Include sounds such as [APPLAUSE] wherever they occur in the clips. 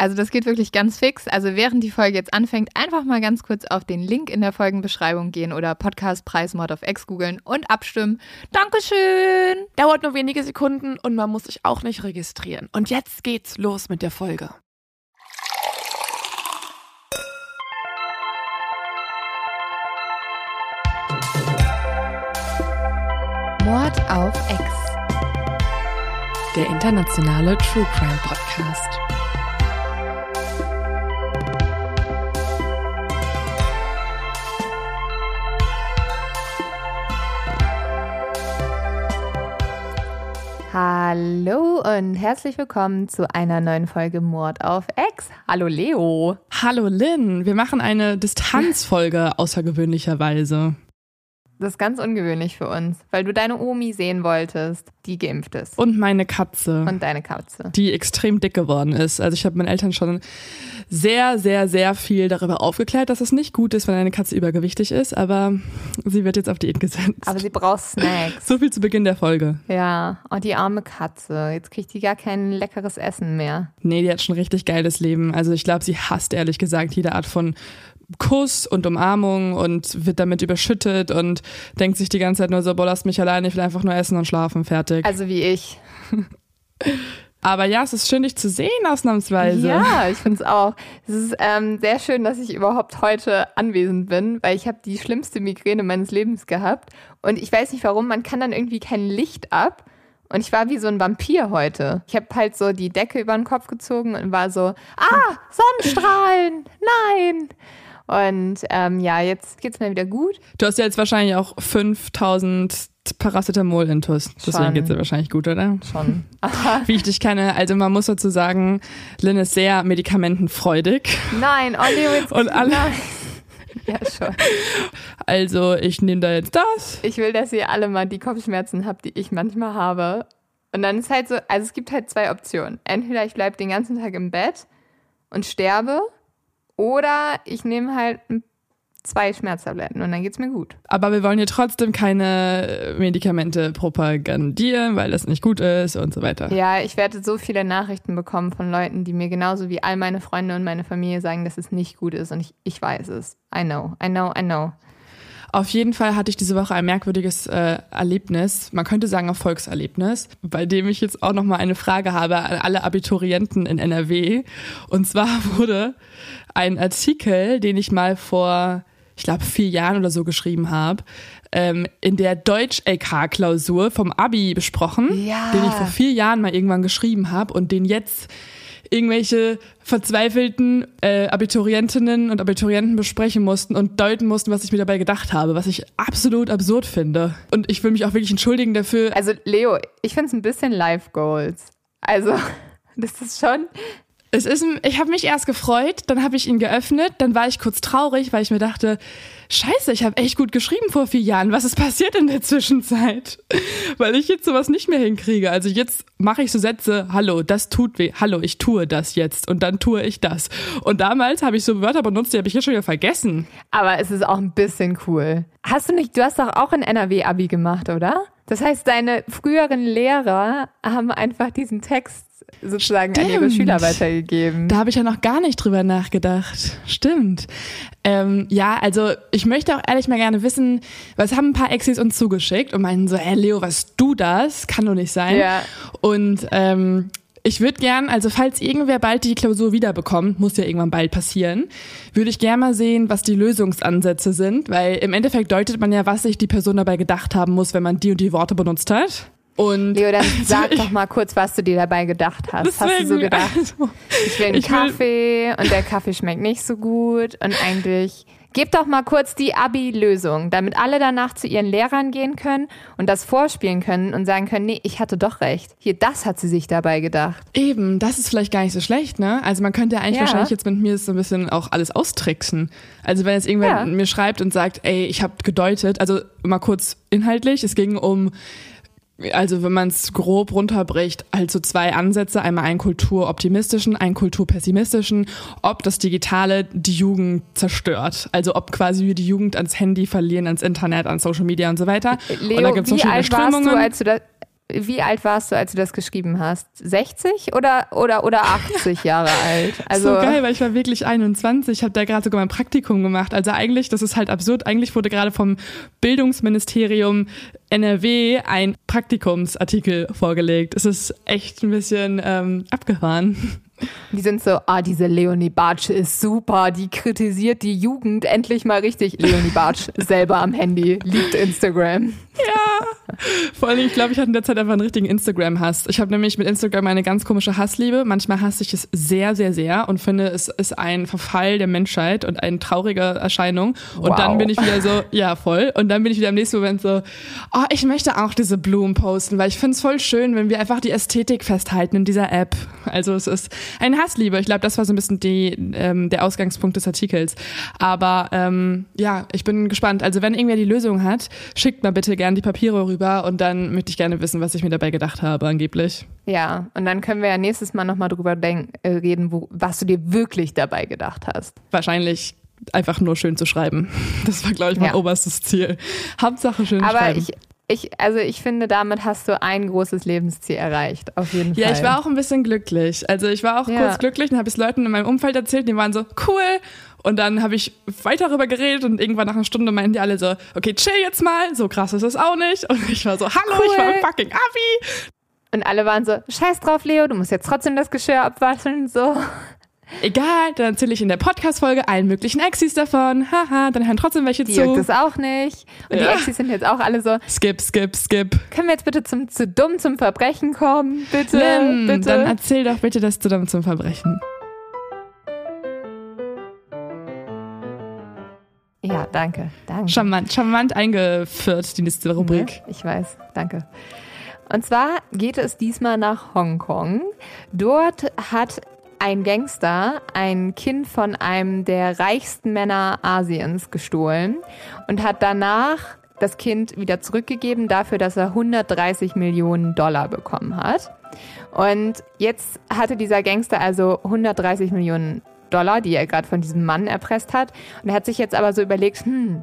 Also das geht wirklich ganz fix. Also während die Folge jetzt anfängt, einfach mal ganz kurz auf den Link in der Folgenbeschreibung gehen oder Podcastpreis Mod of X googeln und abstimmen. Dankeschön! Dauert nur wenige Sekunden und man muss sich auch nicht registrieren. Und jetzt geht's los mit der Folge. Mord auf X. Der internationale True Crime Podcast. Hallo und herzlich willkommen zu einer neuen Folge Mord auf X. Hallo Leo. Hallo Lynn, wir machen eine Distanzfolge [LAUGHS] außergewöhnlicherweise. Das ist ganz ungewöhnlich für uns, weil du deine Omi sehen wolltest, die geimpft ist. Und meine Katze, Und deine Katze. die extrem dick geworden ist. Also ich habe meinen Eltern schon sehr, sehr, sehr viel darüber aufgeklärt, dass es nicht gut ist, wenn eine Katze übergewichtig ist, aber sie wird jetzt auf Diät gesetzt. Aber sie braucht Snacks. [LAUGHS] so viel zu Beginn der Folge. Ja, oh, die arme Katze. Jetzt kriegt die gar kein leckeres Essen mehr. Nee, die hat schon ein richtig geiles Leben. Also ich glaube, sie hasst ehrlich gesagt jede Art von Kuss und Umarmung und wird damit überschüttet und denkt sich die ganze Zeit nur so, boah, lasst mich alleine, ich will einfach nur essen und schlafen, fertig. Also wie ich. [LAUGHS] Aber ja, es ist schön, dich zu sehen, ausnahmsweise. Ja, ich finde es auch. Es ist ähm, sehr schön, dass ich überhaupt heute anwesend bin, weil ich habe die schlimmste Migräne meines Lebens gehabt. Und ich weiß nicht warum, man kann dann irgendwie kein Licht ab. Und ich war wie so ein Vampir heute. Ich habe halt so die Decke über den Kopf gezogen und war so, ah, Sonnenstrahlen, nein. Und ähm, ja, jetzt geht's mir wieder gut. Du hast ja jetzt wahrscheinlich auch 5000 Paracetamol intus. Deswegen geht's dir wahrscheinlich gut, oder? Schon. [LAUGHS] Wie ich dich kenne, also man muss dazu sagen, Lynn ist sehr medikamentenfreudig. Nein, oh Leo, jetzt Und alle- Nein. [LAUGHS] Ja, schon. Also ich nehme da jetzt das. Ich will, dass ihr alle mal die Kopfschmerzen habt, die ich manchmal habe. Und dann ist halt so, also es gibt halt zwei Optionen. Entweder ich bleibe den ganzen Tag im Bett und sterbe, oder ich nehme halt zwei Schmerztabletten und dann geht's mir gut. Aber wir wollen hier trotzdem keine Medikamente propagandieren, weil das nicht gut ist und so weiter. Ja, ich werde so viele Nachrichten bekommen von Leuten, die mir genauso wie all meine Freunde und meine Familie sagen, dass es nicht gut ist und ich, ich weiß es. I know, I know, I know. Auf jeden Fall hatte ich diese Woche ein merkwürdiges äh, Erlebnis, man könnte sagen Erfolgserlebnis, bei dem ich jetzt auch nochmal eine Frage habe an alle Abiturienten in NRW. Und zwar [LAUGHS] wurde ein Artikel, den ich mal vor, ich glaube, vier Jahren oder so geschrieben habe, ähm, in der Deutsch-LK-Klausur vom Abi besprochen, Ja. den ich vor vier Jahren mal irgendwann geschrieben habe und den jetzt irgendwelche verzweifelten äh, Abiturientinnen und Abiturienten besprechen mussten und deuten mussten, was ich mir dabei gedacht habe, was ich absolut absurd finde. Und ich will mich auch wirklich entschuldigen dafür. Also Leo, ich finde es ein bisschen Life Goals. Also, [LAUGHS] das ist schon, Es ist, ein- ich habe mich erst gefreut, dann habe ich ihn geöffnet, dann war ich kurz traurig, weil ich mir dachte, Scheiße, ich habe echt gut geschrieben vor vier Jahren. Was ist passiert in der Zwischenzeit? [LAUGHS] Weil ich jetzt sowas nicht mehr hinkriege. Also jetzt mache ich so Sätze, hallo, das tut weh, hallo, ich tue das jetzt und dann tue ich das. Und damals habe ich so Wörter benutzt, die habe ich jetzt schon wieder vergessen. Aber es ist auch ein bisschen cool. Hast du nicht, du hast doch auch ein NRW-Abi gemacht, oder? Das heißt, deine früheren Lehrer haben einfach diesen Text sozusagen an ihre Stimmt. Schüler weitergegeben. Da habe ich ja noch gar nicht drüber nachgedacht. Stimmt. Ähm, ja, also ich möchte auch ehrlich mal gerne wissen, was haben ein paar Exis uns zugeschickt und meinen so, hey Leo, was du das? Kann doch nicht sein. Ja. Und ähm, ich würde gern, also falls irgendwer bald die Klausur wiederbekommt, muss ja irgendwann bald passieren, würde ich gern mal sehen, was die Lösungsansätze sind, weil im Endeffekt deutet man ja, was sich die Person dabei gedacht haben muss, wenn man die und die Worte benutzt hat. Und Leo, dann [LAUGHS] sag ich- doch mal kurz, was du dir dabei gedacht hast. Hast du so Deswegen, gedacht, also, ich will einen ich will- Kaffee und der Kaffee schmeckt nicht so gut und eigentlich Gebt doch mal kurz die Abi-Lösung, damit alle danach zu ihren Lehrern gehen können und das vorspielen können und sagen können, nee, ich hatte doch recht. Hier, das hat sie sich dabei gedacht. Eben, das ist vielleicht gar nicht so schlecht, ne? Also man könnte eigentlich Ja. wahrscheinlich jetzt mit mir so ein bisschen auch alles austricksen. Also wenn jetzt irgendwer Ja. mir schreibt und sagt, ey, ich habe gedeutet, also mal kurz inhaltlich, es ging um also wenn man es grob runterbricht, also zwei Ansätze, einmal einen kulturoptimistischen, einen kulturpessimistischen, ob das Digitale die Jugend zerstört. Also ob quasi wir die Jugend ans Handy verlieren, ans Internet, an Social Media und so weiter. und da Leo, gibt's wie verschiedene alt warst du, Strömungen. als du das wie alt warst du, als du das geschrieben hast? 60 oder, oder, oder 80 Jahre alt? [LAUGHS] Also, so geil, weil ich war wirklich 21, ich habe da gerade sogar mein Praktikum gemacht. Also eigentlich, das ist halt absurd, eigentlich wurde gerade vom Bildungsministerium NRW ein Praktikumsartikel vorgelegt. Es ist echt ein bisschen ähm, abgefahren. [LAUGHS] Die sind so, ah, diese Leonie Bartsch ist super, die kritisiert die Jugend endlich mal richtig. Leonie Bartsch selber am Handy, liebt Instagram. Vor allem, ich glaube, ich hatte in der Zeit einfach einen richtigen Instagram-Hass. Ich habe nämlich mit Instagram eine ganz komische Hassliebe. Manchmal hasse ich es sehr, sehr, sehr und finde, es ist ein Verfall der Menschheit und eine traurige Erscheinung. Und Wow. dann bin ich wieder so, [LAUGHS] ja, voll. Und dann bin ich wieder im nächsten Moment so, oh, ich möchte auch diese Blumen posten, weil ich finde es voll schön, wenn wir einfach die Ästhetik festhalten in dieser App. Also es ist eine Hassliebe. Ich glaube, das war so ein bisschen die, ähm, der Ausgangspunkt des Artikels. Aber ähm, ja, ich bin gespannt. Also wenn irgendwer die Lösung hat, schickt mal bitte gerne die Papiere rüber und dann möchte ich gerne wissen, was ich mir dabei gedacht habe, angeblich. Ja, und dann können wir ja nächstes Mal nochmal drüber denk, äh, reden, wo, was du dir wirklich dabei gedacht hast. Wahrscheinlich einfach nur schön zu schreiben. [LAUGHS] Das war, glaube ich, mein Ja. oberstes Ziel. Hauptsache schön Aber schreiben. ich, ich, also ich finde, damit hast du ein großes Lebensziel erreicht, auf jeden ja, Fall. ich war auch ein bisschen glücklich. Also ich war auch Ja. kurz glücklich und habe es Leuten in meinem Umfeld erzählt, die waren so, cool. Und dann habe ich weiter darüber geredet und irgendwann nach einer Stunde meinten die alle so, okay, chill jetzt mal, so krass ist es auch nicht. Und ich war so, hallo, ich war im Cool. fucking Abi. Und alle waren so, scheiß drauf, Leo, du musst jetzt trotzdem das Geschirr abwaschen, so. Egal, dann erzähle ich in der Podcast-Folge allen möglichen Exis davon. Haha, dann hören trotzdem welche Die zu. juckt es auch nicht. Und die Ja. Exis sind jetzt auch alle so, Skip, skip, skip. können wir jetzt bitte zum, zu dumm zum Verbrechen kommen? Bitte, Lynn, bitte. dann erzähl doch bitte das zusammen zum Verbrechen. Ja, danke, danke. Charmant, charmant eingeführt, die nächste Rubrik. Ne? Ich weiß, danke. Und zwar geht es diesmal nach Hongkong. Dort hat ein Gangster ein Kind von einem der reichsten Männer Asiens gestohlen und hat danach das Kind wieder zurückgegeben dafür, dass er 130 Millionen Dollar bekommen hat. Und jetzt hatte dieser Gangster also 130 Millionen Dollar, die er gerade von diesem Mann erpresst hat. Und er hat sich jetzt aber so überlegt, hm,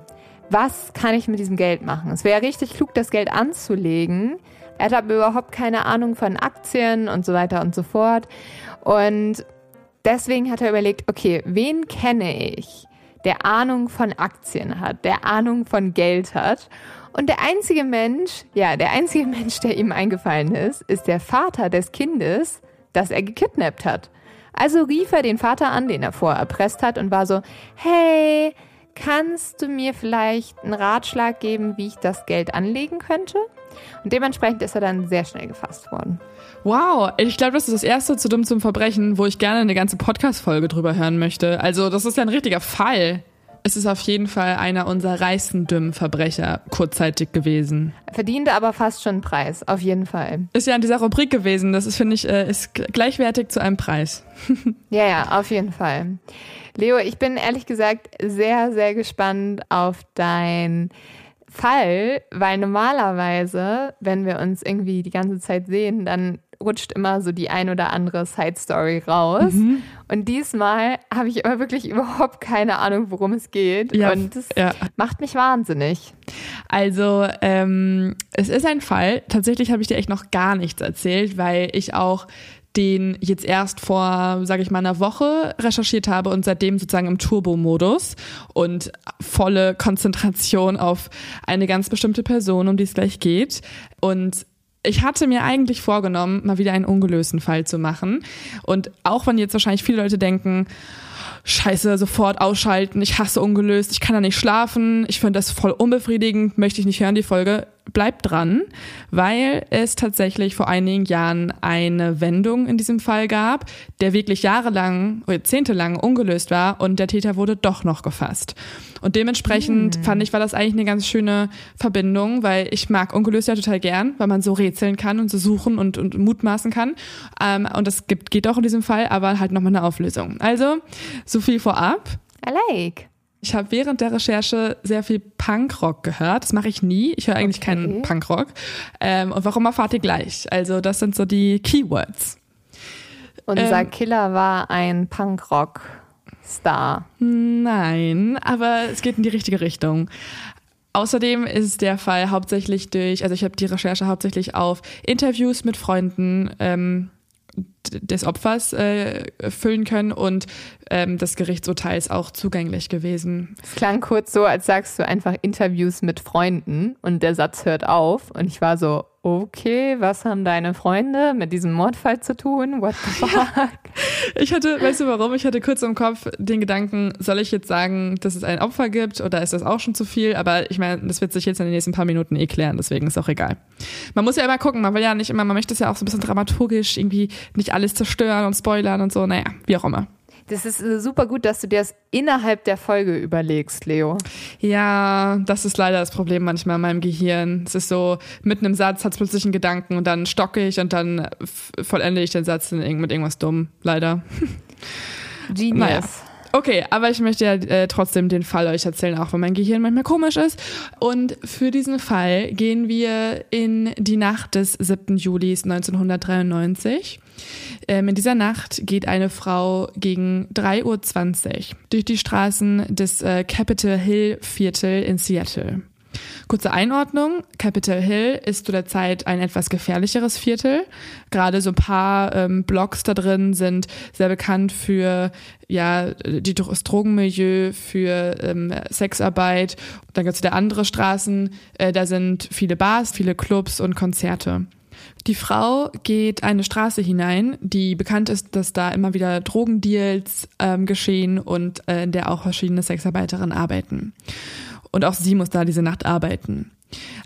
was kann ich mit diesem Geld machen? Es wäre richtig klug, das Geld anzulegen. Er hat aber überhaupt keine Ahnung von Aktien und so weiter und so fort. Und deswegen hat er überlegt, okay, wen kenne ich, der Ahnung von Aktien hat, der Ahnung von Geld hat? Und der einzige Mensch, ja, der einzige [LAUGHS] Mensch, der ihm eingefallen ist, ist der Vater des Kindes, das er gekidnappt hat. Also rief er den Vater an, den er vorher erpresst hat und war so, hey, kannst du mir vielleicht einen Ratschlag geben, wie ich das Geld anlegen könnte? Und dementsprechend ist er dann sehr schnell gefasst worden. Wow, ich glaube, das ist das erste zu dumm zum Verbrechen, wo ich gerne eine ganze Podcast-Folge drüber hören möchte. Also, das ist ja ein richtiger Fall. Es ist auf jeden Fall einer unserer reichsten dummen Verbrecher kurzzeitig gewesen. Verdiente aber fast schon einen Preis, auf jeden Fall. Ist ja in dieser Rubrik gewesen. Das ist, finde ich, äh, ist gleichwertig zu einem Preis. [LAUGHS] Ja, ja, auf jeden Fall. Leo, ich bin ehrlich gesagt sehr, sehr gespannt auf dein Fall, weil normalerweise, wenn wir uns irgendwie die ganze Zeit sehen, dann rutscht immer so die ein oder andere Side Story raus. Und diesmal habe ich aber wirklich überhaupt keine Ahnung, worum es geht. Ja, Und das ja. macht mich wahnsinnig. Also, ähm, es ist ein Fall. Tatsächlich habe ich dir echt noch gar nichts erzählt, weil ich auch den jetzt erst vor, sage ich mal, einer Woche recherchiert habe und seitdem sozusagen im Turbo-Modus und volle Konzentration auf eine ganz bestimmte Person, um die es gleich geht. Und ich hatte mir eigentlich vorgenommen, mal wieder einen ungelösten Fall zu machen. Und auch wenn jetzt wahrscheinlich viele Leute denken, Scheiße, sofort ausschalten, ich hasse ungelöst, ich kann da nicht schlafen, ich finde das voll unbefriedigend, möchte ich nicht hören, die Folge. Bleibt dran, weil es tatsächlich vor einigen Jahren eine Wendung in diesem Fall gab, der wirklich jahrelang oder jahrzehntelang ungelöst war und der Täter wurde doch noch gefasst. Und dementsprechend hm. fand ich, war das eigentlich eine ganz schöne Verbindung, weil ich mag ungelöst ja total gern, weil man so rätseln kann und so suchen und, und mutmaßen kann. Ähm, und das gibt, geht auch in diesem Fall, aber halt nochmal eine Auflösung. Also, so viel vorab. I like. Ich habe während der Recherche sehr viel Punkrock gehört. Das mache ich nie. Ich höre eigentlich okay. keinen Punkrock. Ähm, und warum erfahrt ihr gleich? Also das sind so die Keywords. Unser ähm, Killer war ein Punkrock-Star. Nein, aber es geht in die richtige Richtung. Außerdem ist der Fall hauptsächlich durch, also ich habe die Recherche hauptsächlich auf Interviews mit Freunden ähm, des Opfers äh, füllen können und ähm, des Gerichtsurteils auch zugänglich gewesen. Es klang kurz so, als sagst du einfach Interviews mit Freunden und der Satz hört auf und ich war so, okay, was haben deine Freunde mit diesem Mordfall zu tun? What the fuck? Ja. Ich hatte, weißt du warum? Ich hatte kurz im Kopf den Gedanken, soll ich jetzt sagen, dass es ein Opfer gibt oder ist das auch schon zu viel? Aber ich meine, das wird sich jetzt in den nächsten paar Minuten eh klären, deswegen ist auch egal. Man muss ja immer gucken, man will ja nicht immer, man möchte es ja auch so ein bisschen dramaturgisch irgendwie nicht alles zerstören und spoilern und so, naja, wie auch immer. Das ist äh, super gut, dass du dir das innerhalb der Folge überlegst, Leo. Ja, das ist leider das Problem manchmal in meinem Gehirn. Es ist so, mitten im Satz hat es plötzlich einen Gedanken und dann stocke ich und dann vollende ich den Satz mit irgendwas dumm. Leider. [LAUGHS] Genius. Naja. Okay, aber ich möchte ja äh, trotzdem den Fall euch erzählen, auch wenn mein Gehirn manchmal komisch ist. Und für diesen Fall gehen wir in die Nacht des 7. Juli 1993. Ähm, in dieser Nacht geht eine Frau gegen 3.20 Uhr durch die Straßen des äh, Capitol Hill Viertel in Seattle. Kurze Einordnung. Capitol Hill ist zu der Zeit ein etwas gefährlicheres Viertel. Gerade so ein paar ähm, Blocks da drin sind sehr bekannt für ja, die, das Drogenmilieu, für ähm, Sexarbeit. Dann gibt es wieder andere Straßen. Äh, da sind viele Bars, viele Clubs und Konzerte. Die Frau geht eine Straße hinein, die bekannt ist, dass da immer wieder Drogendeals ähm, geschehen und äh, in der auch verschiedene Sexarbeiterinnen arbeiten. Und auch sie muss da diese Nacht arbeiten.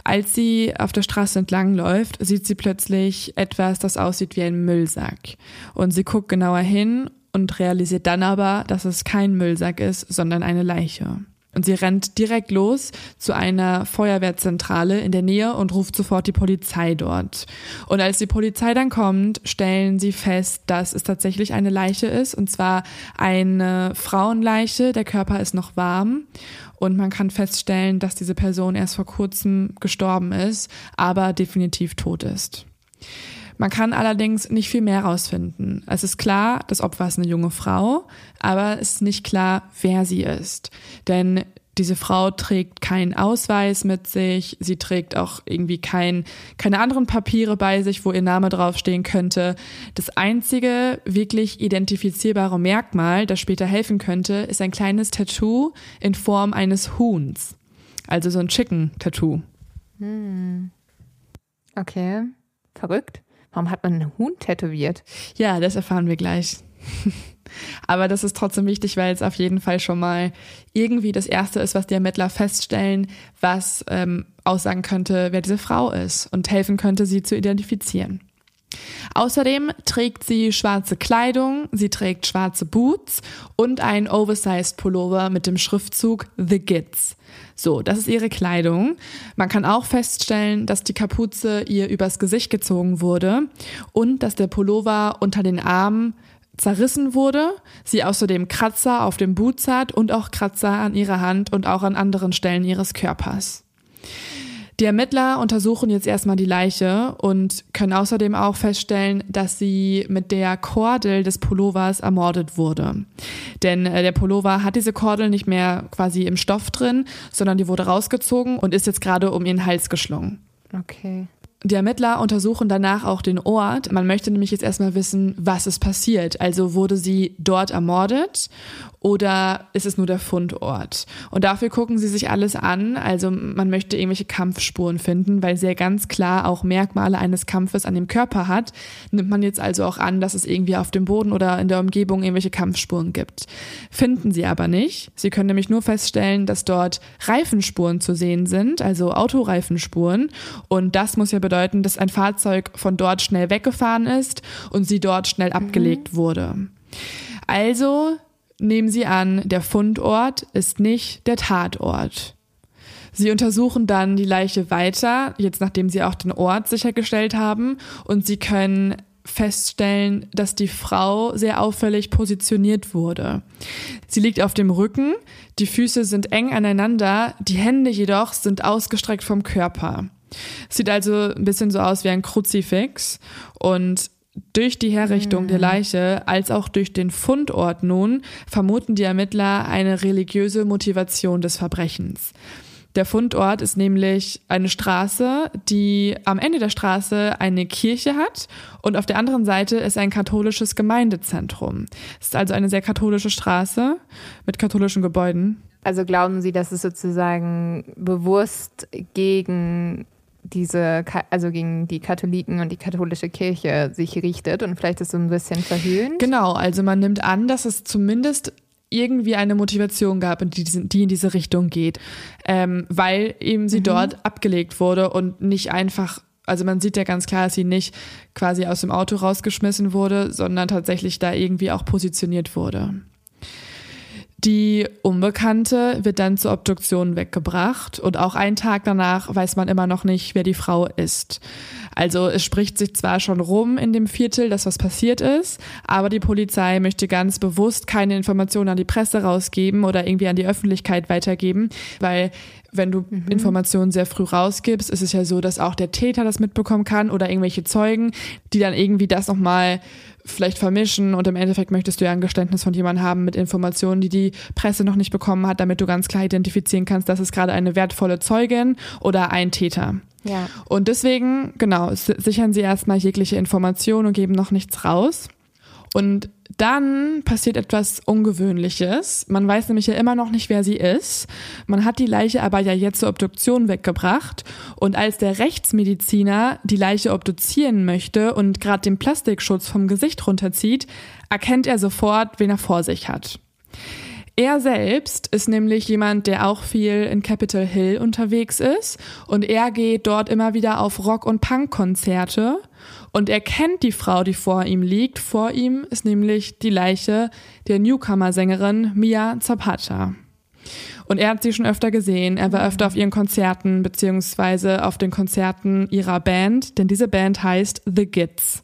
Als sie auf der Straße entlang läuft, sieht sie plötzlich etwas, das aussieht wie ein Müllsack. Und sie guckt genauer hin und realisiert dann aber, dass es kein Müllsack ist, sondern eine Leiche. Und sie rennt direkt los zu einer Feuerwehrzentrale in der Nähe und ruft sofort die Polizei dort. Und als die Polizei dann kommt, stellen sie fest, dass es tatsächlich eine Leiche ist, und zwar eine Frauenleiche. Der Körper ist noch warm und man kann feststellen, dass diese Person erst vor kurzem gestorben ist, aber definitiv tot ist. Man kann allerdings nicht viel mehr herausfinden. Es ist klar, das Opfer ist eine junge Frau, aber es ist nicht klar, wer sie ist. Denn diese Frau trägt keinen Ausweis mit sich, sie trägt auch irgendwie kein, keine anderen Papiere bei sich, wo ihr Name draufstehen könnte. Das einzige wirklich identifizierbare Merkmal, das später helfen könnte, ist ein kleines Tattoo in Form eines Huhns. Also so ein Chicken-Tattoo. Hm. Okay, verrückt. Warum hat man einen Huhn tätowiert? Ja, das erfahren wir gleich. [LAUGHS] Aber das ist trotzdem wichtig, weil es auf jeden Fall schon mal irgendwie das Erste ist, was die Ermittler feststellen, was ähm, aussagen könnte, wer diese Frau ist und helfen könnte, sie zu identifizieren. Außerdem trägt sie schwarze Kleidung, sie trägt schwarze Boots und einen Oversized Pullover mit dem Schriftzug The Gits. So, das ist ihre Kleidung. Man kann auch feststellen, dass die Kapuze ihr übers Gesicht gezogen wurde und dass der Pullover unter den Armen zerrissen wurde, sie außerdem Kratzer auf dem Boots hat und auch Kratzer an ihrer Hand und auch an anderen Stellen ihres Körpers. Die Ermittler untersuchen jetzt erstmal die Leiche und können außerdem auch feststellen, dass sie mit der Kordel des Pullovers ermordet wurde. Denn äh, der Pullover hat diese Kordel nicht mehr quasi im Stoff drin, sondern die wurde rausgezogen und ist jetzt gerade um ihren Hals geschlungen. Okay. Die Ermittler untersuchen danach auch den Ort. Man möchte nämlich jetzt erstmal wissen, was ist passiert. Also wurde sie dort ermordet oder ist es nur der Fundort? Und dafür gucken sie sich alles an. Also man möchte irgendwelche Kampfspuren finden, weil sie ja ganz klar auch Merkmale eines Kampfes an dem Körper hat. Nimmt man jetzt also auch an, dass es irgendwie auf dem Boden oder in der Umgebung irgendwelche Kampfspuren gibt. Finden sie aber nicht. Sie können nämlich nur feststellen, dass dort Reifenspuren zu sehen sind, also Autoreifenspuren. Und das muss ja bedeuten, dass ein Fahrzeug von dort schnell weggefahren ist und sie dort schnell mhm. abgelegt wurde. Also nehmen sie an, der Fundort ist nicht der Tatort. Sie untersuchen dann die Leiche weiter, jetzt nachdem sie auch den Ort sichergestellt haben, und sie können feststellen, dass die Frau sehr auffällig positioniert wurde. Sie liegt auf dem Rücken, die Füße sind eng aneinander, die Hände jedoch sind ausgestreckt vom Körper. Sieht also ein bisschen so aus wie ein Kruzifix und durch die Herrichtung der mhm. Leiche als auch durch den Fundort nun vermuten die Ermittler eine religiöse Motivation des Verbrechens. Der Fundort ist nämlich eine Straße, die am Ende der Straße eine Kirche hat und auf der anderen Seite ist ein katholisches Gemeindezentrum. Es ist also eine sehr katholische Straße mit katholischen Gebäuden. Also glauben Sie, dass es sozusagen bewusst gegen diese, also gegen die Katholiken und die katholische Kirche sich richtet und vielleicht ist so ein bisschen verhöhnt. Genau, also man nimmt an, dass es zumindest irgendwie eine Motivation gab, die, die in diese Richtung geht, ähm, weil eben sie mhm. dort abgelegt wurde und nicht einfach also man sieht ja ganz klar, dass sie nicht quasi aus dem Auto rausgeschmissen wurde, sondern tatsächlich da irgendwie auch positioniert wurde. Die Unbekannte wird dann zur Obduktion weggebracht und auch einen Tag danach weiß man immer noch nicht, wer die Frau ist. Also es spricht sich zwar schon rum in dem Viertel, dass was passiert ist, aber die Polizei möchte ganz bewusst keine Informationen an die Presse rausgeben oder irgendwie an die Öffentlichkeit weitergeben, weil wenn du mhm. Informationen sehr früh rausgibst, ist es ja so, dass auch der Täter das mitbekommen kann oder irgendwelche Zeugen, die dann irgendwie das nochmal vielleicht vermischen und im Endeffekt möchtest du ja ein Geständnis von jemandem haben mit Informationen, die die Presse noch nicht bekommen hat, damit du ganz klar identifizieren kannst, das ist gerade eine wertvolle Zeugin oder ein Täter. Ja. Und deswegen, genau, sichern sie erstmal jegliche Informationen und geben noch nichts raus. Und dann passiert etwas Ungewöhnliches. Man weiß nämlich ja immer noch nicht, wer sie ist. Man hat die Leiche aber ja jetzt zur Obduktion weggebracht. Und als der Rechtsmediziner die Leiche obduzieren möchte und gerade den Plastikschutz vom Gesicht runterzieht, erkennt er sofort, wen er vor sich hat. Er selbst ist nämlich jemand, der auch viel in Capitol Hill unterwegs ist und er geht dort immer wieder auf Rock- und Punk-Konzerte und er kennt die Frau, die vor ihm liegt. Vor ihm ist nämlich die Leiche der Newcomer-Sängerin Mia Zapata. Und er hat sie schon öfter gesehen. Er war öfter auf ihren Konzerten beziehungsweise auf den Konzerten ihrer Band, denn diese Band heißt The Gits.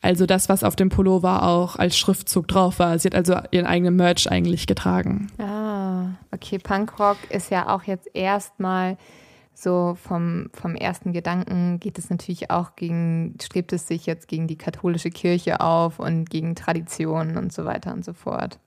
Also das, was auf dem Pullover auch als Schriftzug drauf war. Sie hat also ihren eigenen Merch eigentlich getragen. Ah, okay. Punkrock ist ja auch jetzt erstmal so vom, vom ersten Gedanken geht es natürlich auch gegen, strebt es sich jetzt gegen die katholische Kirche auf und gegen Traditionen und so weiter und so fort.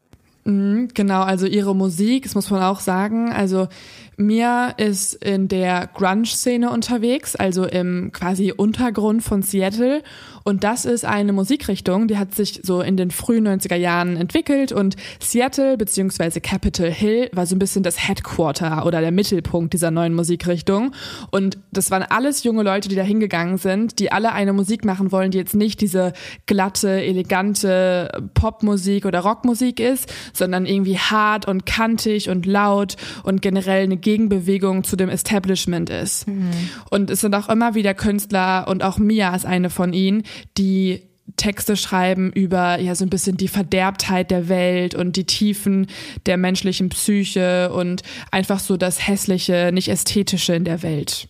Mhm, genau, also ihre Musik, das muss man auch sagen. Also Mia ist in der Grunge-Szene unterwegs, also im quasi Untergrund von Seattle und das ist eine Musikrichtung, die hat sich so in den frühen 90er Jahren entwickelt und Seattle bzw. Capitol Hill war so ein bisschen das Headquarter oder der Mittelpunkt dieser neuen Musikrichtung. Und das waren alles junge Leute, die da hingegangen sind, die alle eine Musik machen wollen, die jetzt nicht diese glatte, elegante Popmusik oder Rockmusik ist, sondern irgendwie hart und kantig und laut und generell eine Gegenbewegung zu dem Establishment ist. Mhm. Und es sind auch immer wieder Künstler und auch Mia ist eine von ihnen, die Texte schreiben über ja so ein bisschen die Verderbtheit der Welt und die Tiefen der menschlichen Psyche und einfach so das hässliche, nicht ästhetische in der Welt.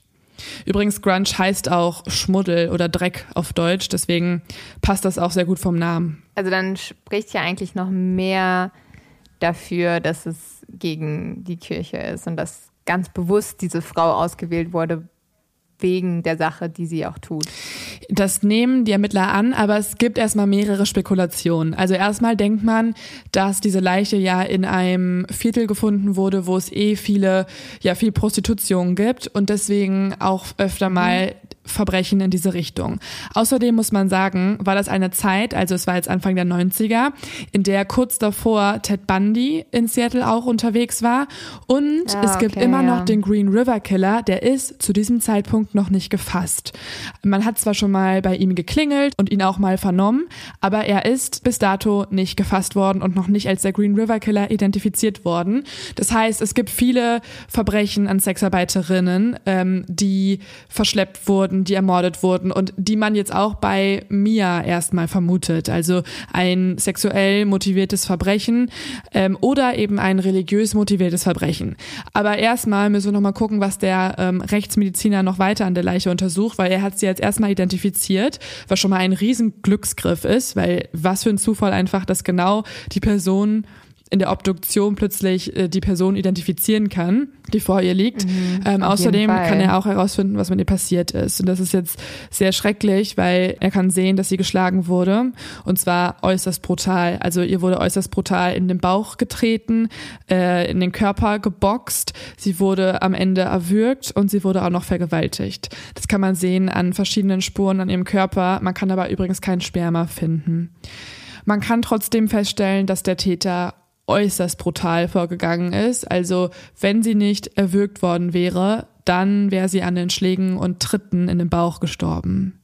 Übrigens Grunge heißt auch Schmuddel oder Dreck auf Deutsch, deswegen passt das auch sehr gut vom Namen. Also dann spricht ja eigentlich noch mehr dafür, dass es gegen die Kirche ist und dass ganz bewusst diese Frau ausgewählt wurde, wegen der Sache, die sie auch tut. Das nehmen die Ermittler an, aber es gibt erstmal mehrere Spekulationen. Also erstmal denkt man, dass diese Leiche ja in einem Viertel gefunden wurde, wo es eh viele, ja, viel Prostitution gibt und deswegen auch öfter mal Verbrechen in diese Richtung. Außerdem muss man sagen, war das eine Zeit, also es war jetzt Anfang der 90er, in der kurz davor Ted Bundy in Seattle auch unterwegs war. Und ah, es gibt okay, immer ja. noch den Green River Killer, der ist zu diesem Zeitpunkt noch nicht gefasst. Man hat zwar schon mal bei ihm geklingelt und ihn auch mal vernommen, aber er ist bis dato nicht gefasst worden und noch nicht als der Green River Killer identifiziert worden. Das heißt, es gibt viele Verbrechen an Sexarbeiterinnen, ähm, die verschleppt wurden, die ermordet wurden und die man jetzt auch bei Mia erstmal vermutet. Also ein sexuell motiviertes Verbrechen ähm, oder eben ein religiös motiviertes Verbrechen. Aber erstmal müssen wir nochmal gucken, was der ähm, Rechtsmediziner noch weiter an der Leiche untersucht, weil er hat sie jetzt erstmal identifiziert, was schon mal ein riesen Glücksgriff ist, weil was für ein Zufall einfach, dass genau die Person in der Obduktion plötzlich äh, die Person identifizieren kann, die vor ihr liegt. Mhm, ähm, außerdem kann er auch herausfinden, was mit ihr passiert ist. Und das ist jetzt sehr schrecklich, weil er kann sehen, dass sie geschlagen wurde. Und zwar äußerst brutal. Also ihr wurde äußerst brutal in den Bauch getreten, äh, in den Körper geboxt. Sie wurde am Ende erwürgt und sie wurde auch noch vergewaltigt. Das kann man sehen an verschiedenen Spuren an ihrem Körper. Man kann aber übrigens kein Sperma finden. Man kann trotzdem feststellen, dass der Täter äußerst brutal vorgegangen ist. Also wenn sie nicht erwürgt worden wäre, dann wäre sie an den Schlägen und Tritten in den Bauch gestorben.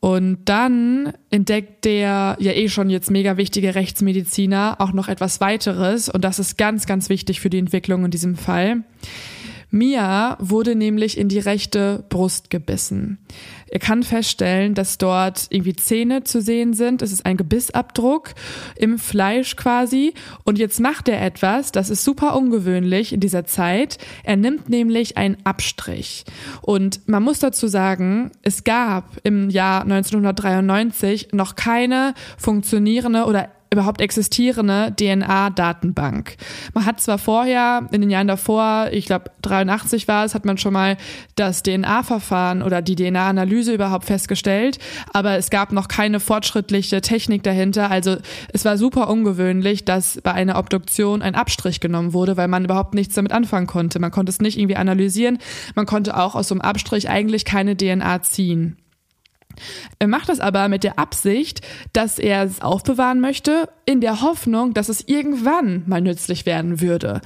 Und dann entdeckt der ja eh schon jetzt mega wichtige Rechtsmediziner auch noch etwas weiteres und das ist ganz, ganz wichtig für die Entwicklung in diesem Fall. Mia wurde nämlich in die rechte Brust gebissen. Er kann feststellen, dass dort irgendwie Zähne zu sehen sind. Es ist ein Gebissabdruck im Fleisch quasi. Und jetzt macht er etwas, das ist super ungewöhnlich in dieser Zeit. Er nimmt nämlich einen Abstrich. Und man muss dazu sagen, es gab im Jahr 1993 noch keine funktionierende oder überhaupt existierende DNA-Datenbank. Man hat zwar vorher, in den Jahren davor, ich glaube 83 war es, hat man schon mal das DNA-Verfahren oder die DNA-Analyse überhaupt festgestellt, aber es gab noch keine fortschrittliche Technik dahinter. Also es war super ungewöhnlich, dass bei einer Obduktion ein Abstrich genommen wurde, weil man überhaupt nichts damit anfangen konnte. Man konnte es nicht irgendwie analysieren. Man konnte auch aus so einem Abstrich eigentlich keine DNA ziehen. Er macht das aber mit der Absicht, dass er es aufbewahren möchte, in der Hoffnung, dass es irgendwann mal nützlich werden würde.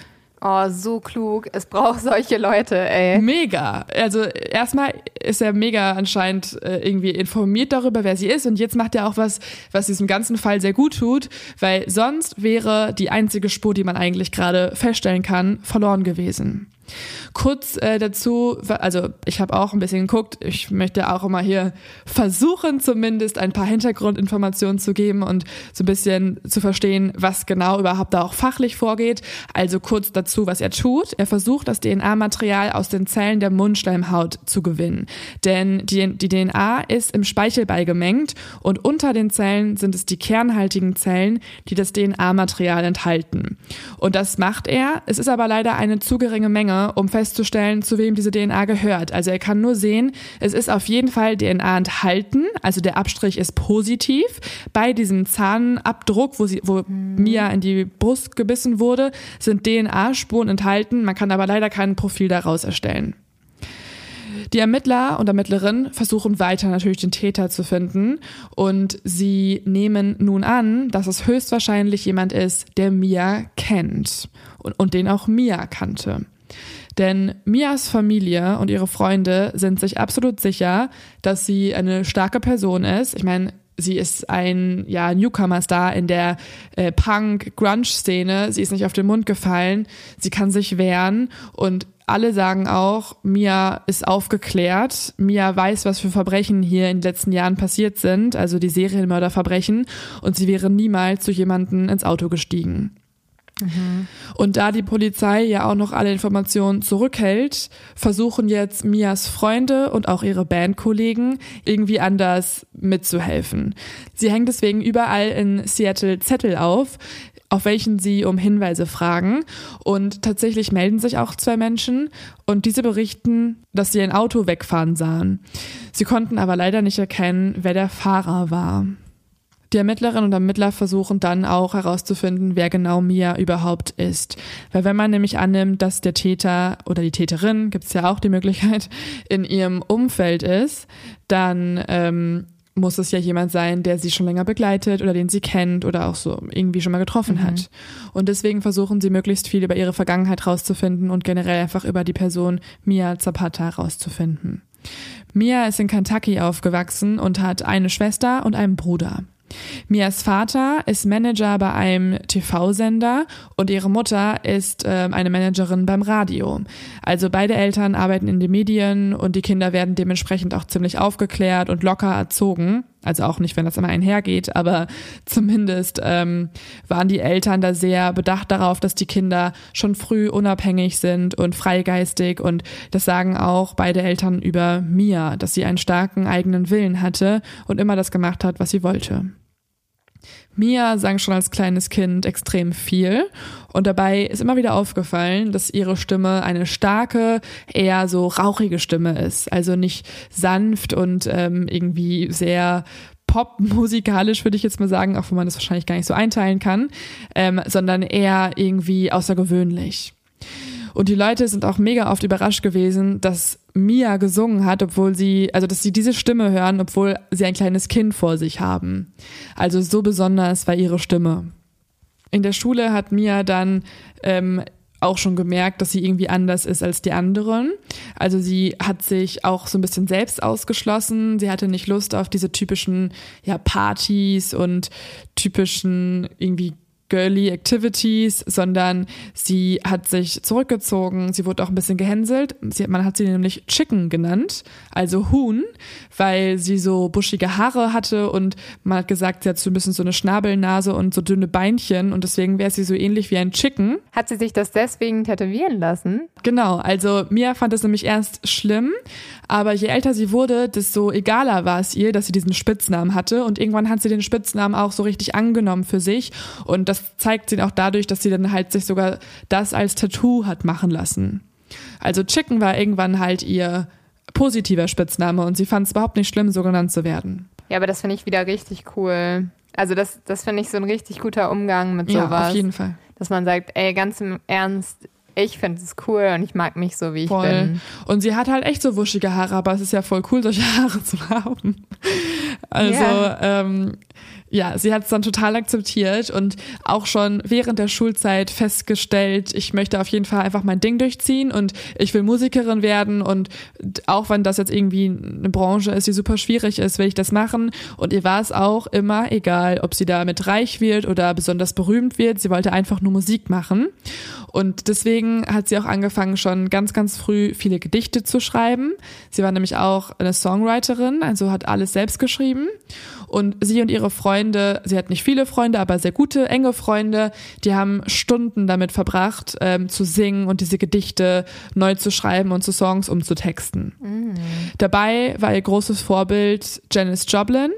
Oh, so klug. Es braucht solche Leute, ey. Mega. Also erstmal ist er mega anscheinend äh, irgendwie informiert darüber, wer sie ist. Und jetzt macht er auch was, was diesem ganzen Fall sehr gut tut, weil sonst wäre die einzige Spur, die man eigentlich gerade feststellen kann, verloren gewesen. Kurz äh, dazu, also ich habe auch ein bisschen geguckt, ich möchte auch immer hier versuchen, zumindest ein paar Hintergrundinformationen zu geben und so ein bisschen zu verstehen, was genau überhaupt da auch fachlich vorgeht. Also kurz dazu, was er tut. Er versucht, das DNA-Material aus den Zellen der Mundschleimhaut zu gewinnen. Denn die, die DNA ist im Speichel beigemengt und unter den Zellen sind es die kernhaltigen Zellen, die das DNA-Material enthalten. Und das macht er. Es ist aber leider eine zu geringe Menge um festzustellen, zu wem diese DNA gehört. Also er kann nur sehen, es ist auf jeden Fall DNA enthalten, also der Abstrich ist positiv. Bei diesem Zahnabdruck, wo, sie, wo mhm. Mia in die Brust gebissen wurde, sind DNA-Spuren enthalten. Man kann aber leider kein Profil daraus erstellen. Die Ermittler und Ermittlerinnen versuchen weiter natürlich den Täter zu finden und sie nehmen nun an, dass es höchstwahrscheinlich jemand ist, der Mia kennt und, und den auch Mia kannte. Denn Mias Familie und ihre Freunde sind sich absolut sicher, dass sie eine starke Person ist. Ich meine, sie ist ein ja, Newcomer-Star in der äh, Punk-Grunge-Szene. Sie ist nicht auf den Mund gefallen. Sie kann sich wehren und alle sagen auch, Mia ist aufgeklärt. Mia weiß, was für Verbrechen hier in den letzten Jahren passiert sind, also die Serienmörderverbrechen, und sie wäre niemals zu jemanden ins Auto gestiegen. Mhm. Und da die Polizei ja auch noch alle Informationen zurückhält, versuchen jetzt Mias Freunde und auch ihre Bandkollegen irgendwie anders mitzuhelfen. Sie hängen deswegen überall in Seattle Zettel auf, auf welchen sie um Hinweise fragen. Und tatsächlich melden sich auch zwei Menschen und diese berichten, dass sie ein Auto wegfahren sahen. Sie konnten aber leider nicht erkennen, wer der Fahrer war. Die Ermittlerinnen und Ermittler versuchen dann auch herauszufinden, wer genau Mia überhaupt ist. Weil wenn man nämlich annimmt, dass der Täter oder die Täterin, gibt es ja auch die Möglichkeit, in ihrem Umfeld ist, dann ähm, muss es ja jemand sein, der sie schon länger begleitet oder den sie kennt oder auch so irgendwie schon mal getroffen mhm. hat. Und deswegen versuchen sie möglichst viel über ihre Vergangenheit rauszufinden und generell einfach über die Person Mia Zapata rauszufinden. Mia ist in Kentucky aufgewachsen und hat eine Schwester und einen Bruder. Mias Vater ist Manager bei einem TV-Sender und ihre Mutter ist äh, eine Managerin beim Radio. Also beide Eltern arbeiten in den Medien und die Kinder werden dementsprechend auch ziemlich aufgeklärt und locker erzogen. Also auch nicht, wenn das immer einhergeht, aber [LAUGHS] zumindest ähm, waren die Eltern da sehr bedacht darauf, dass die Kinder schon früh unabhängig sind und freigeistig und das sagen auch beide Eltern über Mia, dass sie einen starken eigenen Willen hatte und immer das gemacht hat, was sie wollte. Mia sang schon als kleines Kind extrem viel und dabei ist immer wieder aufgefallen, dass ihre Stimme eine starke, eher so rauchige Stimme ist. Also nicht sanft und ähm, irgendwie sehr popmusikalisch, würde ich jetzt mal sagen, auch wenn man das wahrscheinlich gar nicht so einteilen kann, ähm, sondern eher irgendwie außergewöhnlich. Und die Leute sind auch mega oft überrascht gewesen, dass Mia gesungen hat, obwohl sie, also dass sie diese Stimme hören, obwohl sie ein kleines Kind vor sich haben. Also so besonders war ihre Stimme. In der Schule hat Mia dann ähm, auch schon gemerkt, dass sie irgendwie anders ist als die anderen. Also sie hat sich auch so ein bisschen selbst ausgeschlossen. Sie hatte nicht Lust auf diese typischen ja, Partys und typischen irgendwie girly Activities, sondern sie hat sich zurückgezogen. Sie wurde auch ein bisschen gehänselt. Sie, man hat sie nämlich Chicken genannt, also Huhn, weil sie so buschige Haare hatte und man hat gesagt, sie hat so ein bisschen so eine Schnabelnase und so dünne Beinchen und deswegen wäre sie so ähnlich wie ein Chicken. Hat sie sich das deswegen tätowieren lassen? Genau, also Mia fand es nämlich erst schlimm, aber je älter sie wurde, desto egaler war es ihr, dass sie diesen Spitznamen hatte und irgendwann hat sie den Spitznamen auch so richtig angenommen für sich und das zeigt sie auch dadurch, dass sie dann halt sich sogar das als Tattoo hat machen lassen. Also Chicken war irgendwann halt ihr positiver Spitzname und sie fand es überhaupt nicht schlimm, so genannt zu werden. Ja, aber das finde ich wieder richtig cool. Also das, das finde ich so ein richtig guter Umgang mit sowas. Ja, auf jeden Fall. Dass man sagt, ey, ganz im Ernst, ich finde es cool und ich mag mich so, wie voll. ich bin. Und sie hat halt echt so wuschige Haare, aber es ist ja voll cool, solche [LAUGHS] Haare zu haben. Also, yeah. ähm, ja, sie hat es dann total akzeptiert und auch schon während der Schulzeit festgestellt, ich möchte auf jeden Fall einfach mein Ding durchziehen und ich will Musikerin werden und auch wenn das jetzt irgendwie eine Branche ist, die super schwierig ist, will ich das machen. Und ihr war es auch immer egal, ob sie damit reich wird oder besonders berühmt wird, sie wollte einfach nur Musik machen. Und deswegen hat sie auch angefangen schon ganz, ganz früh viele Gedichte zu schreiben. Sie war nämlich auch eine Songwriterin, also hat alles selbst geschrieben und sie und ihre Freunde, sie hat nicht viele Freunde, aber sehr gute, enge Freunde, die haben Stunden damit verbracht, ähm, zu singen und diese Gedichte neu zu schreiben und zu Songs umzutexten. Mhm. Dabei war ihr großes Vorbild Janis Joplin